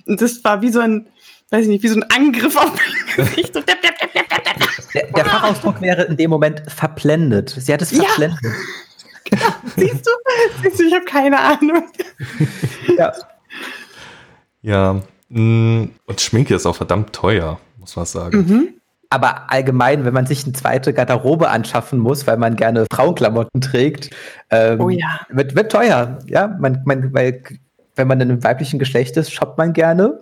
Und das war wie so ein, weiß ich nicht, wie so ein Angriff auf mein Gesicht. So tap, tap, tap, der, der Fachausdruck wäre in dem Moment verblendet. Sie hat es verblendet. Ja. Genau. Siehst du? Siehst du, ich habe keine Ahnung. Ja. Ja. Mm, und Schminke ist auch verdammt teuer, muss man sagen. Mhm. Aber allgemein, wenn man sich eine zweite Garderobe anschaffen muss, weil man gerne Frauenklamotten trägt, ähm, oh ja. wird, wird teuer. Ja, man, man, weil wenn man in einem weiblichen Geschlecht ist, shoppt man gerne.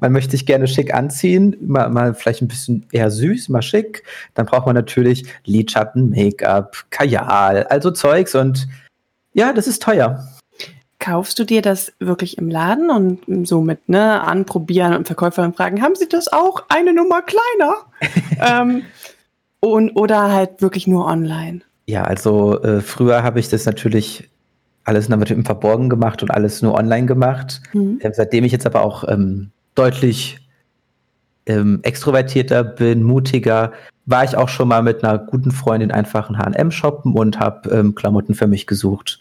Man möchte sich gerne schick anziehen, mal, mal vielleicht ein bisschen eher süß, mal schick. Dann braucht man natürlich Lidschatten, Make-up, Kajal, also Zeugs und ja, das ist teuer. Kaufst du dir das wirklich im Laden und somit ne, anprobieren und Verkäuferin fragen, haben Sie das auch eine Nummer kleiner? ähm, und, oder halt wirklich nur online? Ja, also äh, früher habe ich das natürlich alles damit im Verborgen gemacht und alles nur online gemacht. Mhm. Äh, seitdem ich jetzt aber auch ähm, deutlich ähm, extrovertierter bin, mutiger, war ich auch schon mal mit einer guten Freundin einfach in H&M shoppen und habe ähm, Klamotten für mich gesucht.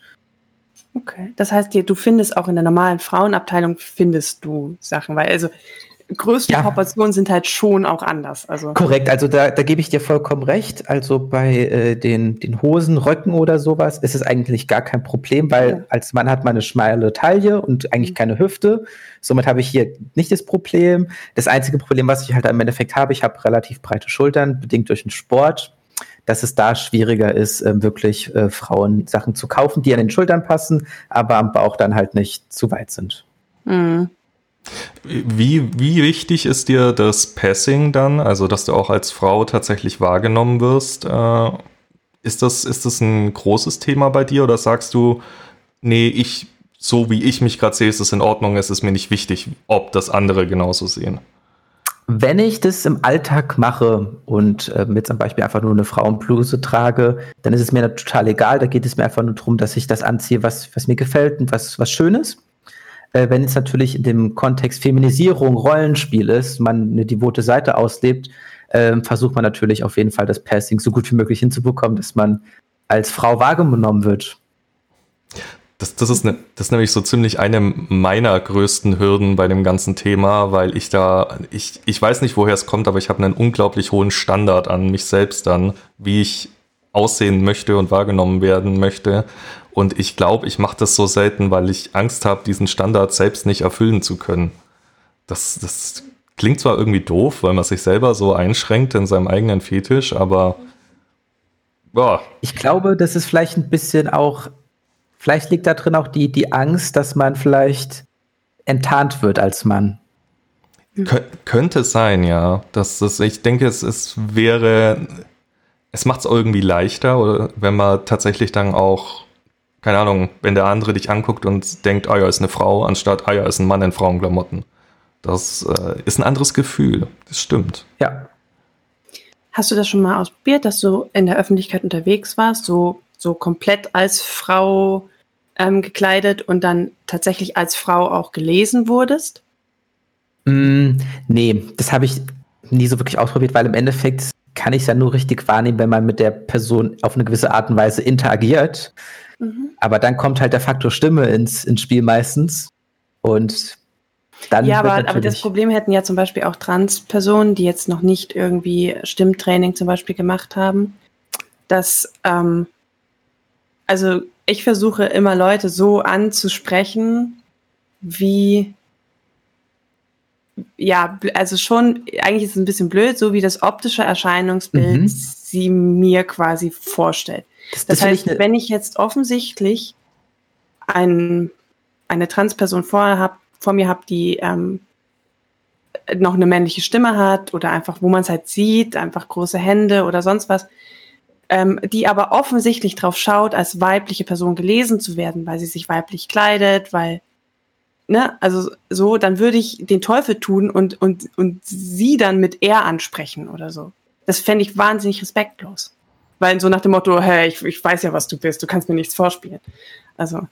Okay. Das heißt, du findest auch in der normalen Frauenabteilung findest du Sachen, weil also größte ja. Proportionen sind halt schon auch anders. Also. Korrekt, also da, da gebe ich dir vollkommen recht. Also bei äh, den, den Hosen, Röcken oder sowas ist es eigentlich gar kein Problem, weil ja. als Mann hat man eine schmale Taille und eigentlich mhm. keine Hüfte. Somit habe ich hier nicht das Problem. Das einzige Problem, was ich halt im Endeffekt habe, ich habe relativ breite Schultern, bedingt durch den Sport dass es da schwieriger ist, äh, wirklich äh, Frauen Sachen zu kaufen, die an den Schultern passen, aber am Bauch dann halt nicht zu weit sind. Mhm. Wie, wie wichtig ist dir das Passing dann, also dass du auch als Frau tatsächlich wahrgenommen wirst? Äh, ist, das, ist das ein großes Thema bei dir oder sagst du, nee, ich, so wie ich mich gerade sehe, ist es in Ordnung, es ist mir nicht wichtig, ob das andere genauso sehen? Wenn ich das im Alltag mache und äh, mit zum Beispiel einfach nur eine Frauenbluse trage, dann ist es mir total egal. Da geht es mir einfach nur darum, dass ich das anziehe, was, was mir gefällt und was, was Schönes. Äh, wenn es natürlich in dem Kontext Feminisierung, Rollenspiel ist, man eine devote Seite auslebt, äh, versucht man natürlich auf jeden Fall das Passing so gut wie möglich hinzubekommen, dass man als Frau wahrgenommen wird. Das, das, ist ne, das ist nämlich so ziemlich eine meiner größten Hürden bei dem ganzen Thema, weil ich da, ich, ich weiß nicht, woher es kommt, aber ich habe einen unglaublich hohen Standard an mich selbst dann, wie ich aussehen möchte und wahrgenommen werden möchte. Und ich glaube, ich mache das so selten, weil ich Angst habe, diesen Standard selbst nicht erfüllen zu können. Das, das klingt zwar irgendwie doof, weil man sich selber so einschränkt in seinem eigenen Fetisch, aber boah. Ich glaube, das ist vielleicht ein bisschen auch Vielleicht liegt da drin auch die, die Angst, dass man vielleicht enttarnt wird als Mann. Kön könnte sein, ja. Das, das, ich denke, es, es wäre, es macht es irgendwie leichter, oder wenn man tatsächlich dann auch, keine Ahnung, wenn der andere dich anguckt und denkt, ah ja, ist eine Frau, anstatt, ah ja, ist ein Mann in Frauenklamotten. Das äh, ist ein anderes Gefühl. Das stimmt. Ja. Hast du das schon mal ausprobiert, dass du in der Öffentlichkeit unterwegs warst, so so komplett als Frau ähm, gekleidet und dann tatsächlich als Frau auch gelesen wurdest? Mm, nee, das habe ich nie so wirklich ausprobiert, weil im Endeffekt kann ich es ja nur richtig wahrnehmen, wenn man mit der Person auf eine gewisse Art und Weise interagiert. Mhm. Aber dann kommt halt der Faktor Stimme ins, ins Spiel meistens. Und dann. Ja, aber, aber das Problem hätten ja zum Beispiel auch Trans-Personen, die jetzt noch nicht irgendwie Stimmtraining zum Beispiel gemacht haben, dass ähm, also ich versuche immer Leute so anzusprechen, wie ja, also schon, eigentlich ist es ein bisschen blöd, so wie das optische Erscheinungsbild mhm. sie mir quasi vorstellt. Das, das, das heißt, ich wenn ich jetzt offensichtlich ein, eine Transperson vor, hab, vor mir habe, die ähm, noch eine männliche Stimme hat oder einfach, wo man es halt sieht, einfach große Hände oder sonst was, ähm, die aber offensichtlich drauf schaut, als weibliche Person gelesen zu werden, weil sie sich weiblich kleidet, weil, ne, also so, dann würde ich den Teufel tun und, und, und sie dann mit er ansprechen oder so. Das fände ich wahnsinnig respektlos. Weil so nach dem Motto, hey, ich, ich weiß ja, was du bist, du kannst mir nichts vorspielen. Also.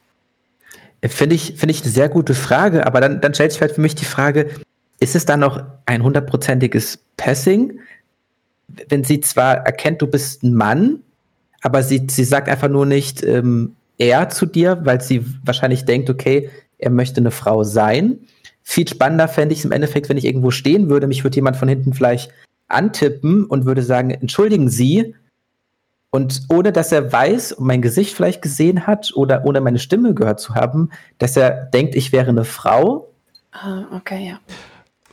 Finde ich, finde ich eine sehr gute Frage, aber dann, dann stellt sich halt für mich die Frage, ist es dann noch ein hundertprozentiges Passing? Wenn sie zwar erkennt, du bist ein Mann, aber sie, sie sagt einfach nur nicht ähm, er zu dir, weil sie wahrscheinlich denkt, okay, er möchte eine Frau sein. Viel spannender fände ich es im Endeffekt, wenn ich irgendwo stehen würde, mich würde jemand von hinten vielleicht antippen und würde sagen, entschuldigen Sie. Und ohne dass er weiß mein Gesicht vielleicht gesehen hat oder ohne meine Stimme gehört zu haben, dass er denkt, ich wäre eine Frau. Ah, okay, ja.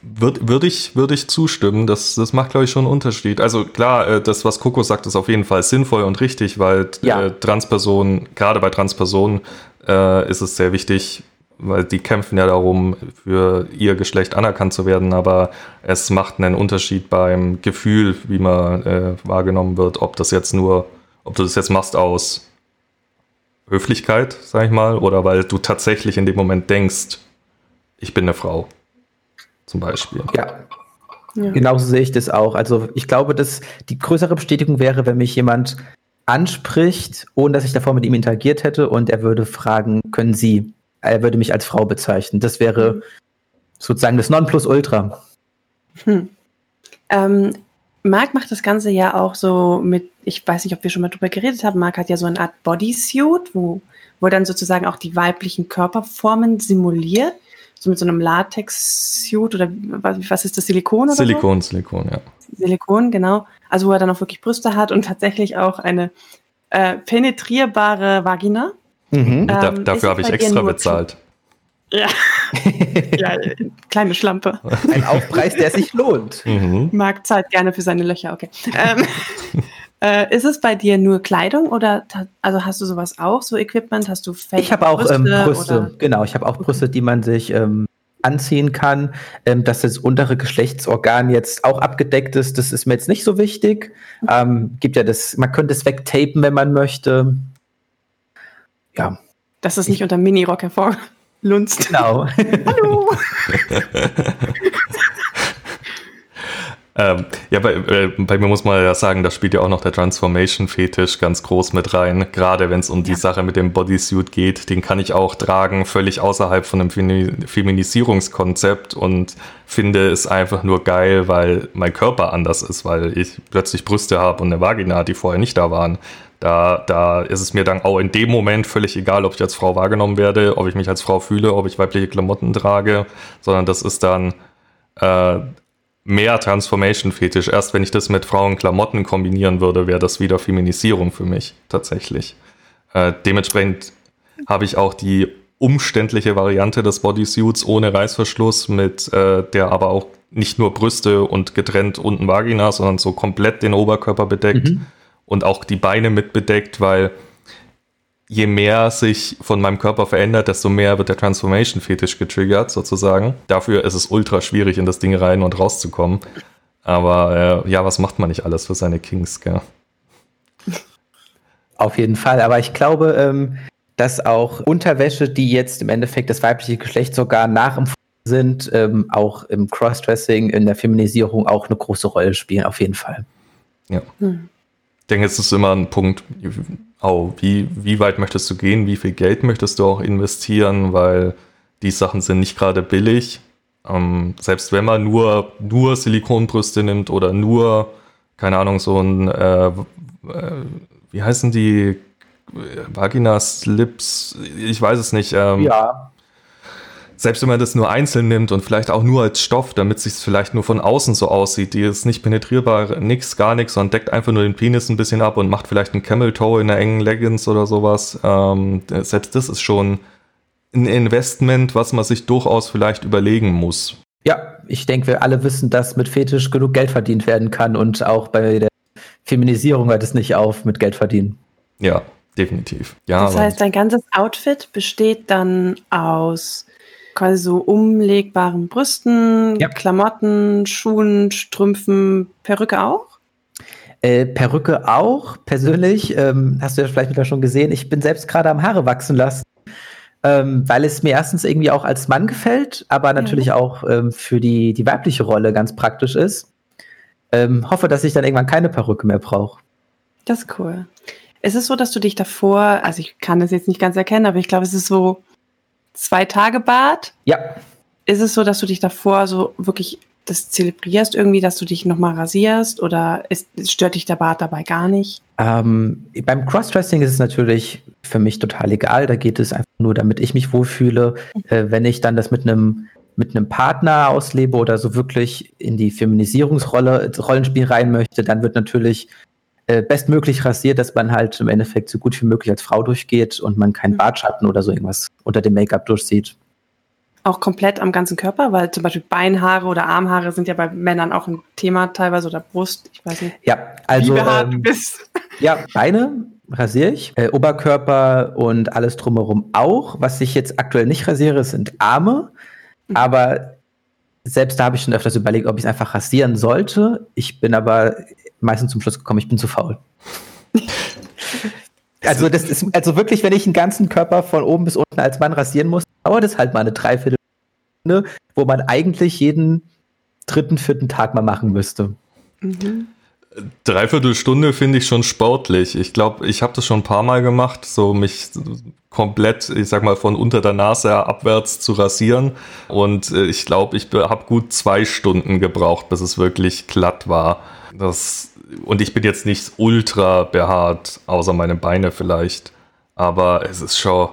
Würde würd ich, würd ich zustimmen. Das, das macht, glaube ich, schon einen Unterschied. Also klar, äh, das, was Coco sagt, ist auf jeden Fall sinnvoll und richtig, weil ja. äh, Transpersonen, gerade bei Transpersonen, äh, ist es sehr wichtig, weil die kämpfen ja darum, für ihr Geschlecht anerkannt zu werden, aber es macht einen Unterschied beim Gefühl, wie man äh, wahrgenommen wird, ob das jetzt nur, ob du das jetzt machst aus Höflichkeit, sag ich mal, oder weil du tatsächlich in dem Moment denkst, ich bin eine Frau zum Beispiel. Ja. ja. Genauso sehe ich das auch. Also ich glaube, dass die größere Bestätigung wäre, wenn mich jemand anspricht, ohne dass ich davor mit ihm interagiert hätte und er würde fragen, können Sie? Er würde mich als Frau bezeichnen. Das wäre mhm. sozusagen das Nonplusultra. Hm. Ähm, Marc macht das Ganze ja auch so mit, ich weiß nicht, ob wir schon mal drüber geredet haben, Marc hat ja so eine Art Bodysuit, wo, wo dann sozusagen auch die weiblichen Körperformen simuliert so mit so einem Latex-Suit oder was ist das, Silikon oder Silikon, so? Silikon, ja. Silikon, genau. Also wo er dann auch wirklich Brüste hat und tatsächlich auch eine äh, penetrierbare Vagina. Mhm. Ähm, dafür habe ich extra bezahlt. Ja. ja, kleine Schlampe. Ein Aufpreis, der sich lohnt. Mhm. Marc zahlt gerne für seine Löcher, okay. Ähm, äh, ist es bei dir nur Kleidung oder also hast du sowas auch, so Equipment? Hast du Fake Ich habe auch Brüste, ähm, Brüste, genau. Ich habe auch Brüste, die man sich ähm, anziehen kann. Ähm, dass das untere Geschlechtsorgan jetzt auch abgedeckt ist, das ist mir jetzt nicht so wichtig. Ähm, gibt ja das, man könnte es wegtapen, wenn man möchte. Ja. Dass es nicht unter Minirock hervorlunzt. Genau. Hallo! Ähm, ja, bei, äh, bei, mir muss man ja sagen, da spielt ja auch noch der Transformation-Fetisch ganz groß mit rein. Gerade wenn es um ja. die Sache mit dem Bodysuit geht, den kann ich auch tragen, völlig außerhalb von einem Feminisierungskonzept und finde es einfach nur geil, weil mein Körper anders ist, weil ich plötzlich Brüste habe und eine Vagina, die vorher nicht da waren. Da, da ist es mir dann auch in dem Moment völlig egal, ob ich als Frau wahrgenommen werde, ob ich mich als Frau fühle, ob ich weibliche Klamotten trage, sondern das ist dann äh, mehr Transformation-Fetisch. Erst wenn ich das mit Frauenklamotten kombinieren würde, wäre das wieder Feminisierung für mich tatsächlich. Äh, dementsprechend habe ich auch die umständliche Variante des Bodysuits ohne Reißverschluss, mit äh, der aber auch nicht nur Brüste und getrennt unten Vagina, sondern so komplett den Oberkörper bedeckt mhm. und auch die Beine mit bedeckt, weil je mehr sich von meinem Körper verändert, desto mehr wird der Transformation-Fetisch getriggert, sozusagen. Dafür ist es ultra schwierig, in das Ding rein und rauszukommen. Aber äh, ja, was macht man nicht alles für seine Kings, gell? Auf jeden Fall, aber ich glaube, ähm, dass auch Unterwäsche, die jetzt im Endeffekt das weibliche Geschlecht sogar nachempfunden sind, ähm, auch im Crossdressing, in der Feminisierung auch eine große Rolle spielen, auf jeden Fall. Ja. Hm. Ich denke, es ist immer ein Punkt, oh, wie, wie weit möchtest du gehen, wie viel Geld möchtest du auch investieren, weil die Sachen sind nicht gerade billig. Ähm, selbst wenn man nur, nur Silikonbrüste nimmt oder nur, keine Ahnung, so ein, äh, äh, wie heißen die, Vagina Slips, ich weiß es nicht. Ähm, ja. Selbst wenn man das nur einzeln nimmt und vielleicht auch nur als Stoff, damit es sich vielleicht nur von außen so aussieht, die ist nicht penetrierbar, nix, gar nichts, sondern deckt einfach nur den Penis ein bisschen ab und macht vielleicht einen Camel Toe in einer engen Leggings oder sowas. Ähm, selbst das ist schon ein Investment, was man sich durchaus vielleicht überlegen muss. Ja, ich denke, wir alle wissen, dass mit Fetisch genug Geld verdient werden kann und auch bei der Feminisierung hört es nicht auf mit Geld verdienen. Ja, definitiv. Ja, das heißt, dein ganzes Outfit besteht dann aus quasi so umlegbaren Brüsten, ja. Klamotten, Schuhen, Strümpfen, Perücke auch? Äh, Perücke auch, persönlich, ähm, hast du ja vielleicht wieder schon gesehen, ich bin selbst gerade am Haare wachsen lassen, ähm, weil es mir erstens irgendwie auch als Mann gefällt, aber natürlich ja. auch ähm, für die, die weibliche Rolle ganz praktisch ist. Ähm, hoffe, dass ich dann irgendwann keine Perücke mehr brauche. Das ist cool. Ist es so, dass du dich davor, also ich kann das jetzt nicht ganz erkennen, aber ich glaube, es ist so zwei Tage Bad. Ja. Ist es so, dass du dich davor so wirklich das zelebrierst irgendwie, dass du dich nochmal rasierst oder ist, stört dich der Bart dabei gar nicht? Ähm, beim Crossdressing ist es natürlich für mich total egal. Da geht es einfach nur, damit ich mich wohlfühle. Mhm. Äh, wenn ich dann das mit einem mit einem Partner auslebe oder so wirklich in die Feminisierungsrolle, Rollenspiel rein möchte, dann wird natürlich äh, bestmöglich rasiert, dass man halt im Endeffekt so gut wie möglich als Frau durchgeht und man keinen mhm. Bartschatten oder so irgendwas unter dem Make-up durchsieht. Auch komplett am ganzen Körper, weil zum Beispiel Beinhaare oder Armhaare sind ja bei Männern auch ein Thema teilweise oder Brust, ich weiß nicht. Ja, also ähm, ja, Beine rasiere ich, äh, Oberkörper und alles drumherum auch. Was ich jetzt aktuell nicht rasiere, sind Arme, mhm. aber selbst da habe ich schon öfters überlegt, ob ich es einfach rasieren sollte. Ich bin aber meistens zum Schluss gekommen, ich bin zu faul. also das ist, also wirklich, wenn ich einen ganzen Körper von oben bis unten als Mann rasieren muss, dauert es halt mal eine Dreiviertelstunde, wo man eigentlich jeden dritten, vierten Tag mal machen müsste. Mhm. Dreiviertelstunde finde ich schon sportlich. Ich glaube, ich habe das schon ein paar Mal gemacht, so mich komplett, ich sag mal, von unter der Nase abwärts zu rasieren. Und äh, ich glaube, ich habe gut zwei Stunden gebraucht, bis es wirklich glatt war. Das und ich bin jetzt nicht ultra behaart, außer meine Beine vielleicht. Aber es ist schon,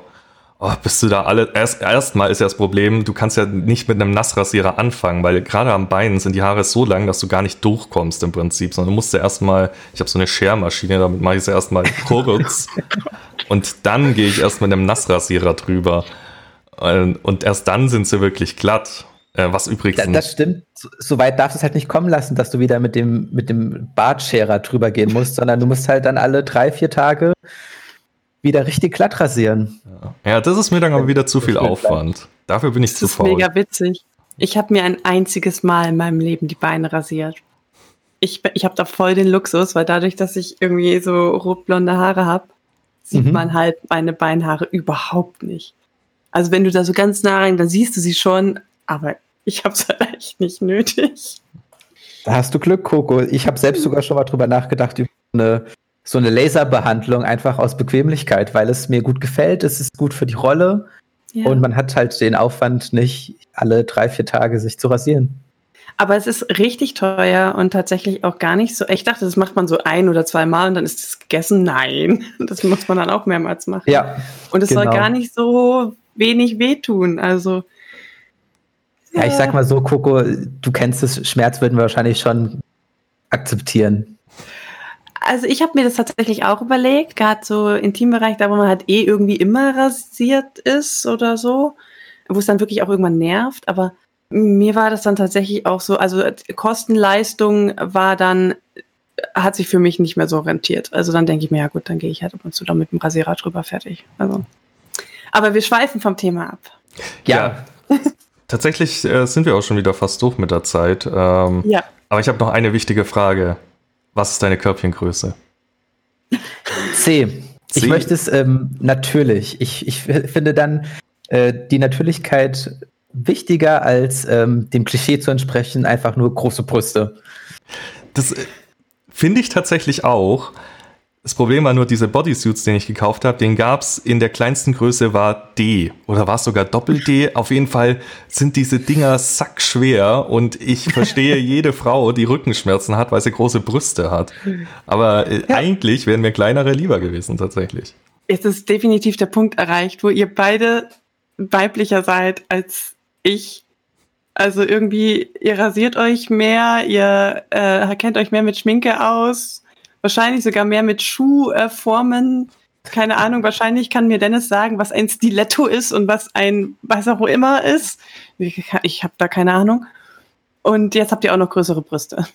oh, bist du da alle. Erst erstmal ist ja das Problem, du kannst ja nicht mit einem Nassrasierer anfangen, weil gerade am Beinen sind die Haare so lang, dass du gar nicht durchkommst im Prinzip, sondern du musst ja erstmal, ich habe so eine Schermaschine, damit mache ich es erstmal kurz. und dann gehe ich erst mit einem Nassrasierer drüber. Und erst dann sind sie wirklich glatt. Äh, was übrigens. Da, das stimmt. Soweit darfst du es halt nicht kommen lassen, dass du wieder mit dem, mit dem Bartscherer drüber gehen musst, sondern du musst halt dann alle drei, vier Tage wieder richtig glatt rasieren. Ja, das ist mir dann aber wieder zu viel Aufwand. Dafür bin ich das zu faul. Das ist mega witzig. Ich habe mir ein einziges Mal in meinem Leben die Beine rasiert. Ich, ich habe da voll den Luxus, weil dadurch, dass ich irgendwie so rotblonde Haare habe, sieht mhm. man halt meine Beinhaare überhaupt nicht. Also wenn du da so ganz nah rein, dann siehst du sie schon, aber ich habe es halt echt nicht nötig. Da hast du Glück, Coco. Ich habe selbst sogar schon mal drüber nachgedacht, über eine, so eine Laserbehandlung einfach aus Bequemlichkeit, weil es mir gut gefällt, es ist gut für die Rolle ja. und man hat halt den Aufwand nicht, alle drei, vier Tage sich zu rasieren. Aber es ist richtig teuer und tatsächlich auch gar nicht so. Ich dachte, das macht man so ein oder zwei Mal und dann ist es gegessen. Nein, das muss man dann auch mehrmals machen. Ja. Und es genau. soll gar nicht so wenig wehtun. Also ja, ich sag mal so, Coco, du kennst es, Schmerz würden wir wahrscheinlich schon akzeptieren. Also ich habe mir das tatsächlich auch überlegt, gerade so Intimbereich, da wo man halt eh irgendwie immer rasiert ist oder so, wo es dann wirklich auch irgendwann nervt, aber mir war das dann tatsächlich auch so, also Kostenleistung war dann, hat sich für mich nicht mehr so rentiert. Also dann denke ich mir, ja gut, dann gehe ich halt ab und zu da mit dem Rasierer drüber fertig. Also. Aber wir schweifen vom Thema ab. Ja. ja. Tatsächlich äh, sind wir auch schon wieder fast durch mit der Zeit. Ähm, ja. Aber ich habe noch eine wichtige Frage. Was ist deine Körbchengröße? C. C. Ich möchte es ähm, natürlich. Ich, ich finde dann äh, die Natürlichkeit wichtiger als ähm, dem Klischee zu entsprechen, einfach nur große Brüste. Das äh, finde ich tatsächlich auch. Das Problem war nur, diese Bodysuits, den ich gekauft habe, den gab's in der kleinsten Größe war D oder war es sogar Doppel-D. Auf jeden Fall sind diese Dinger sackschwer und ich verstehe jede Frau, die Rückenschmerzen hat, weil sie große Brüste hat. Aber äh, ja. eigentlich wären mir kleinere lieber gewesen, tatsächlich. Es ist definitiv der Punkt erreicht, wo ihr beide weiblicher seid als ich. Also irgendwie, ihr rasiert euch mehr, ihr äh, kennt euch mehr mit Schminke aus, wahrscheinlich sogar mehr mit Schuhformen. Äh, Keine Ahnung, wahrscheinlich kann mir Dennis sagen, was ein Stiletto ist und was ein was auch immer ist. Ich, ich habe da keine Ahnung. Und jetzt habt ihr auch noch größere Brüste.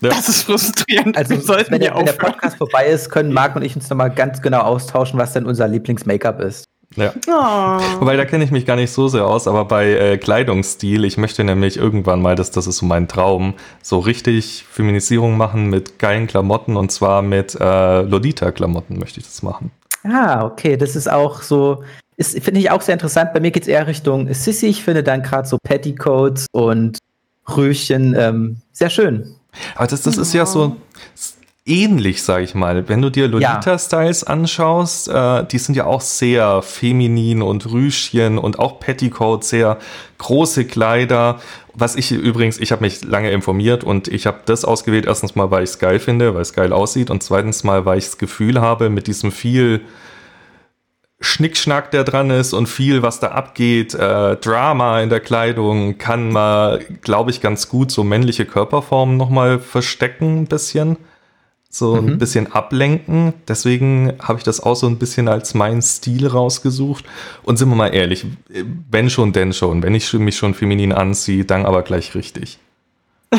Ja. Das ist frustrierend. Also, wenn der, wenn der, Podcast vorbei ist, können Marc und ich uns nochmal ganz genau austauschen, was denn unser Lieblings-Make-up ist. Ja. Oh. Wobei, da kenne ich mich gar nicht so sehr aus, aber bei äh, Kleidungsstil, ich möchte nämlich irgendwann mal, das, das ist so mein Traum, so richtig Feminisierung machen mit geilen Klamotten und zwar mit äh, Lolita-Klamotten möchte ich das machen. Ah, okay, das ist auch so, finde ich auch sehr interessant. Bei mir geht es eher Richtung Sissy. Ich finde dann gerade so Petticoats und Röhrchen ähm, sehr schön. Aber das, das ist ja so ähnlich, sag ich mal. Wenn du dir Lolita-Styles anschaust, äh, die sind ja auch sehr feminin und Rüschen und auch Petticoat, sehr große Kleider. Was ich übrigens, ich habe mich lange informiert und ich habe das ausgewählt, erstens mal, weil ich es geil finde, weil es geil aussieht und zweitens mal, weil ich das Gefühl habe, mit diesem viel Schnickschnack, der dran ist und viel, was da abgeht, äh, Drama in der Kleidung, kann man, glaube ich, ganz gut so männliche Körperformen nochmal verstecken, ein bisschen so ein mhm. bisschen ablenken. Deswegen habe ich das auch so ein bisschen als meinen Stil rausgesucht. Und sind wir mal ehrlich, wenn schon, denn schon. Wenn ich mich schon feminin anziehe, dann aber gleich richtig.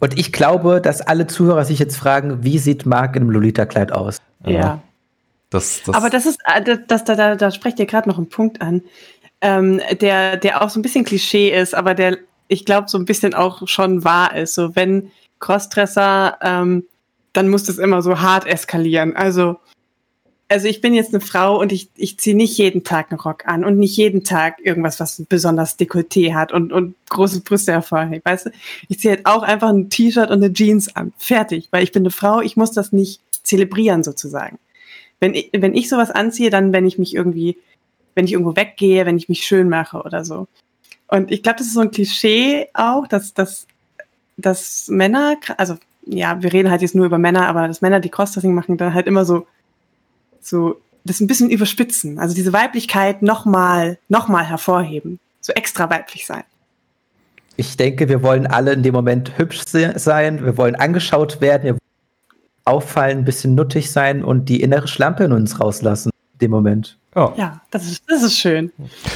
Und ich glaube, dass alle Zuhörer sich jetzt fragen, wie sieht Marc in einem Lolita-Kleid aus? Ja. ja. Das, das aber das ist, äh, das, da, da, da sprecht ihr gerade noch einen Punkt an, ähm, der, der auch so ein bisschen Klischee ist, aber der, ich glaube, so ein bisschen auch schon wahr ist. So, wenn Crossdresser ähm, dann muss das immer so hart eskalieren. Also, also ich bin jetzt eine Frau und ich, ich ziehe nicht jeden Tag einen Rock an und nicht jeden Tag irgendwas, was besonders Dekolleté hat und, und große Brüste hervorhebt. Weißt du, ich ziehe halt auch einfach ein T-Shirt und eine Jeans an. Fertig. Weil ich bin eine Frau, ich muss das nicht zelebrieren sozusagen. Wenn ich, wenn ich sowas anziehe, dann wenn ich mich irgendwie, wenn ich irgendwo weggehe, wenn ich mich schön mache oder so. Und ich glaube, das ist so ein Klischee auch, dass, dass, dass Männer, also ja, wir reden halt jetzt nur über Männer, aber dass Männer, die Crossdressing machen, dann halt immer so, so, das ein bisschen überspitzen. Also diese Weiblichkeit nochmal, nochmal hervorheben. So extra weiblich sein. Ich denke, wir wollen alle in dem Moment hübsch sein. Wir wollen angeschaut werden. Wir wollen auffallen, ein bisschen nuttig sein und die innere Schlampe in uns rauslassen. In dem Moment. Ja, ja das, ist, das ist schön.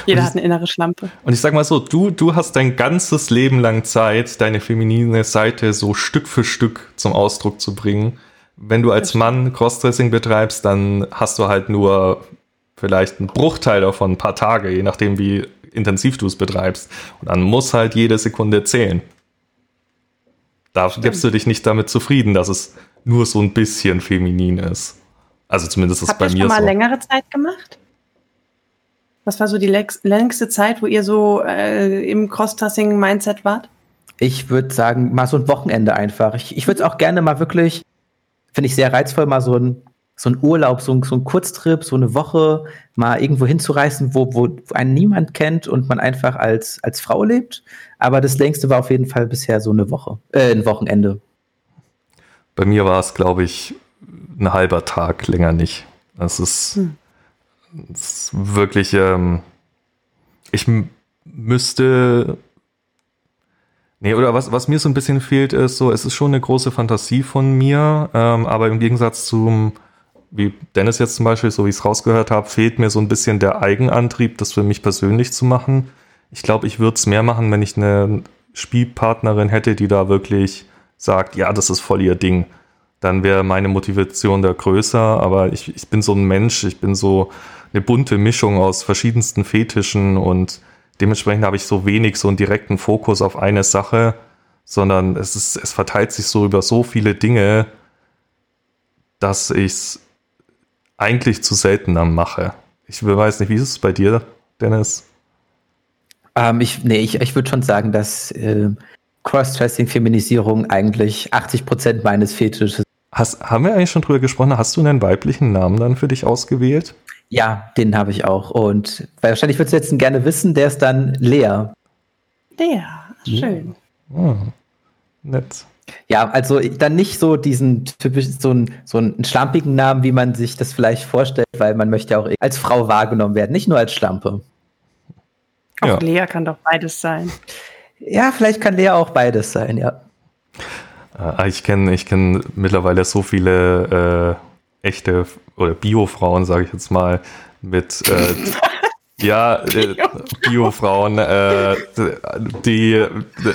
Jeder ich, hat eine innere Schlampe. Und ich sag mal so, du, du hast dein ganzes Leben lang Zeit, deine feminine Seite so Stück für Stück zum Ausdruck zu bringen. Wenn du als Mann Crossdressing betreibst, dann hast du halt nur vielleicht einen Bruchteil davon, ein paar Tage, je nachdem, wie intensiv du es betreibst. Und dann muss halt jede Sekunde zählen. Da Stimmt. gibst du dich nicht damit zufrieden, dass es nur so ein bisschen feminin ist. Also zumindest ist es bei mir so. Hast du schon mal längere Zeit gemacht? Was war so die längste Zeit, wo ihr so äh, im Cross-Tassing-Mindset wart? Ich würde sagen, mal so ein Wochenende einfach. Ich, ich würde es auch gerne mal wirklich, finde ich sehr reizvoll, mal so ein, so ein Urlaub, so ein, so ein Kurztrip, so eine Woche mal irgendwo hinzureisen, wo, wo einen niemand kennt und man einfach als, als Frau lebt. Aber das längste war auf jeden Fall bisher so eine Woche, äh, ein Wochenende. Bei mir war es, glaube ich, ein halber Tag, länger nicht. Das ist. Hm ist wirklich, ähm, ich müsste. Nee, oder was, was mir so ein bisschen fehlt, ist so, es ist schon eine große Fantasie von mir, ähm, aber im Gegensatz zum, wie Dennis jetzt zum Beispiel, so wie ich es rausgehört habe, fehlt mir so ein bisschen der Eigenantrieb, das für mich persönlich zu machen. Ich glaube, ich würde es mehr machen, wenn ich eine Spielpartnerin hätte, die da wirklich sagt, ja, das ist voll ihr Ding. Dann wäre meine Motivation da größer, aber ich, ich bin so ein Mensch, ich bin so, eine bunte Mischung aus verschiedensten Fetischen und dementsprechend habe ich so wenig so einen direkten Fokus auf eine Sache, sondern es ist, es verteilt sich so über so viele Dinge, dass ich es eigentlich zu selten dann mache. Ich weiß nicht, wie ist es bei dir, Dennis? Ähm, ich, nee, ich, ich würde schon sagen, dass äh, Cross-Dressing-Feminisierung eigentlich 80 Prozent meines Fetisches. Hast, haben wir eigentlich schon drüber gesprochen? Hast du einen weiblichen Namen dann für dich ausgewählt? Ja, den habe ich auch. Und wahrscheinlich würdest du jetzt gerne wissen, der ist dann Lea. Lea, schön. Ja. Oh, nett. Ja, also dann nicht so diesen typisch so einen, so einen schlampigen Namen, wie man sich das vielleicht vorstellt, weil man möchte ja auch als Frau wahrgenommen werden, nicht nur als Schlampe. Auch ja. Lea kann doch beides sein. Ja, vielleicht kann Lea auch beides sein, ja. Äh, ich kenne ich kenn mittlerweile so viele äh, echte oder Bio-Frauen, sage ich jetzt mal, mit äh, ja, äh, Bio-Frauen, äh, die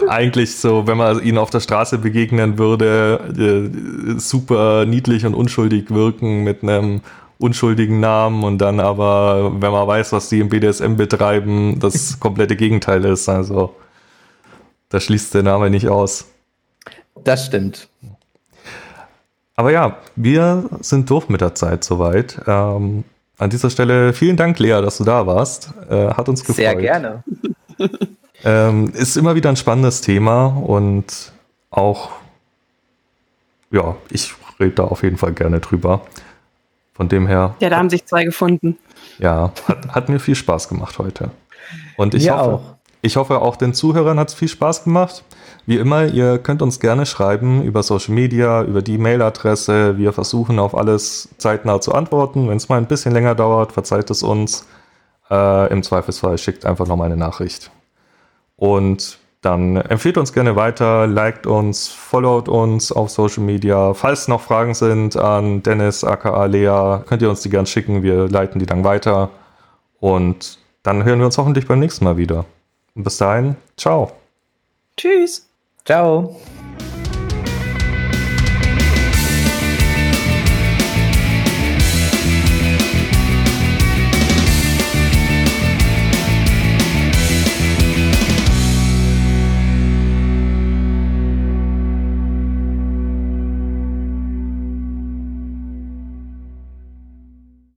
eigentlich so, wenn man ihnen auf der Straße begegnen würde, äh, super niedlich und unschuldig wirken mit einem unschuldigen Namen und dann aber, wenn man weiß, was die im BDSM betreiben, das komplette Gegenteil ist. Also da schließt der Name nicht aus. Das stimmt. Aber ja, wir sind durch mit der Zeit soweit. Ähm, an dieser Stelle vielen Dank, Lea, dass du da warst. Äh, hat uns gefreut. Sehr gerne. ähm, ist immer wieder ein spannendes Thema und auch, ja, ich rede da auf jeden Fall gerne drüber. Von dem her. Ja, da haben sich zwei gefunden. Ja, hat, hat mir viel Spaß gemacht heute. Und ich hoffe, auch. ich hoffe, auch den Zuhörern hat es viel Spaß gemacht. Wie immer, ihr könnt uns gerne schreiben über Social Media, über die Mailadresse. Wir versuchen auf alles zeitnah zu antworten. Wenn es mal ein bisschen länger dauert, verzeiht es uns. Äh, Im Zweifelsfall schickt einfach nochmal eine Nachricht. Und dann empfehlt uns gerne weiter, liked uns, followt uns auf Social Media. Falls noch Fragen sind an Dennis, aka Lea, könnt ihr uns die gerne schicken. Wir leiten die dann weiter. Und dann hören wir uns hoffentlich beim nächsten Mal wieder. Und bis dahin, ciao. Tschüss. Ciao.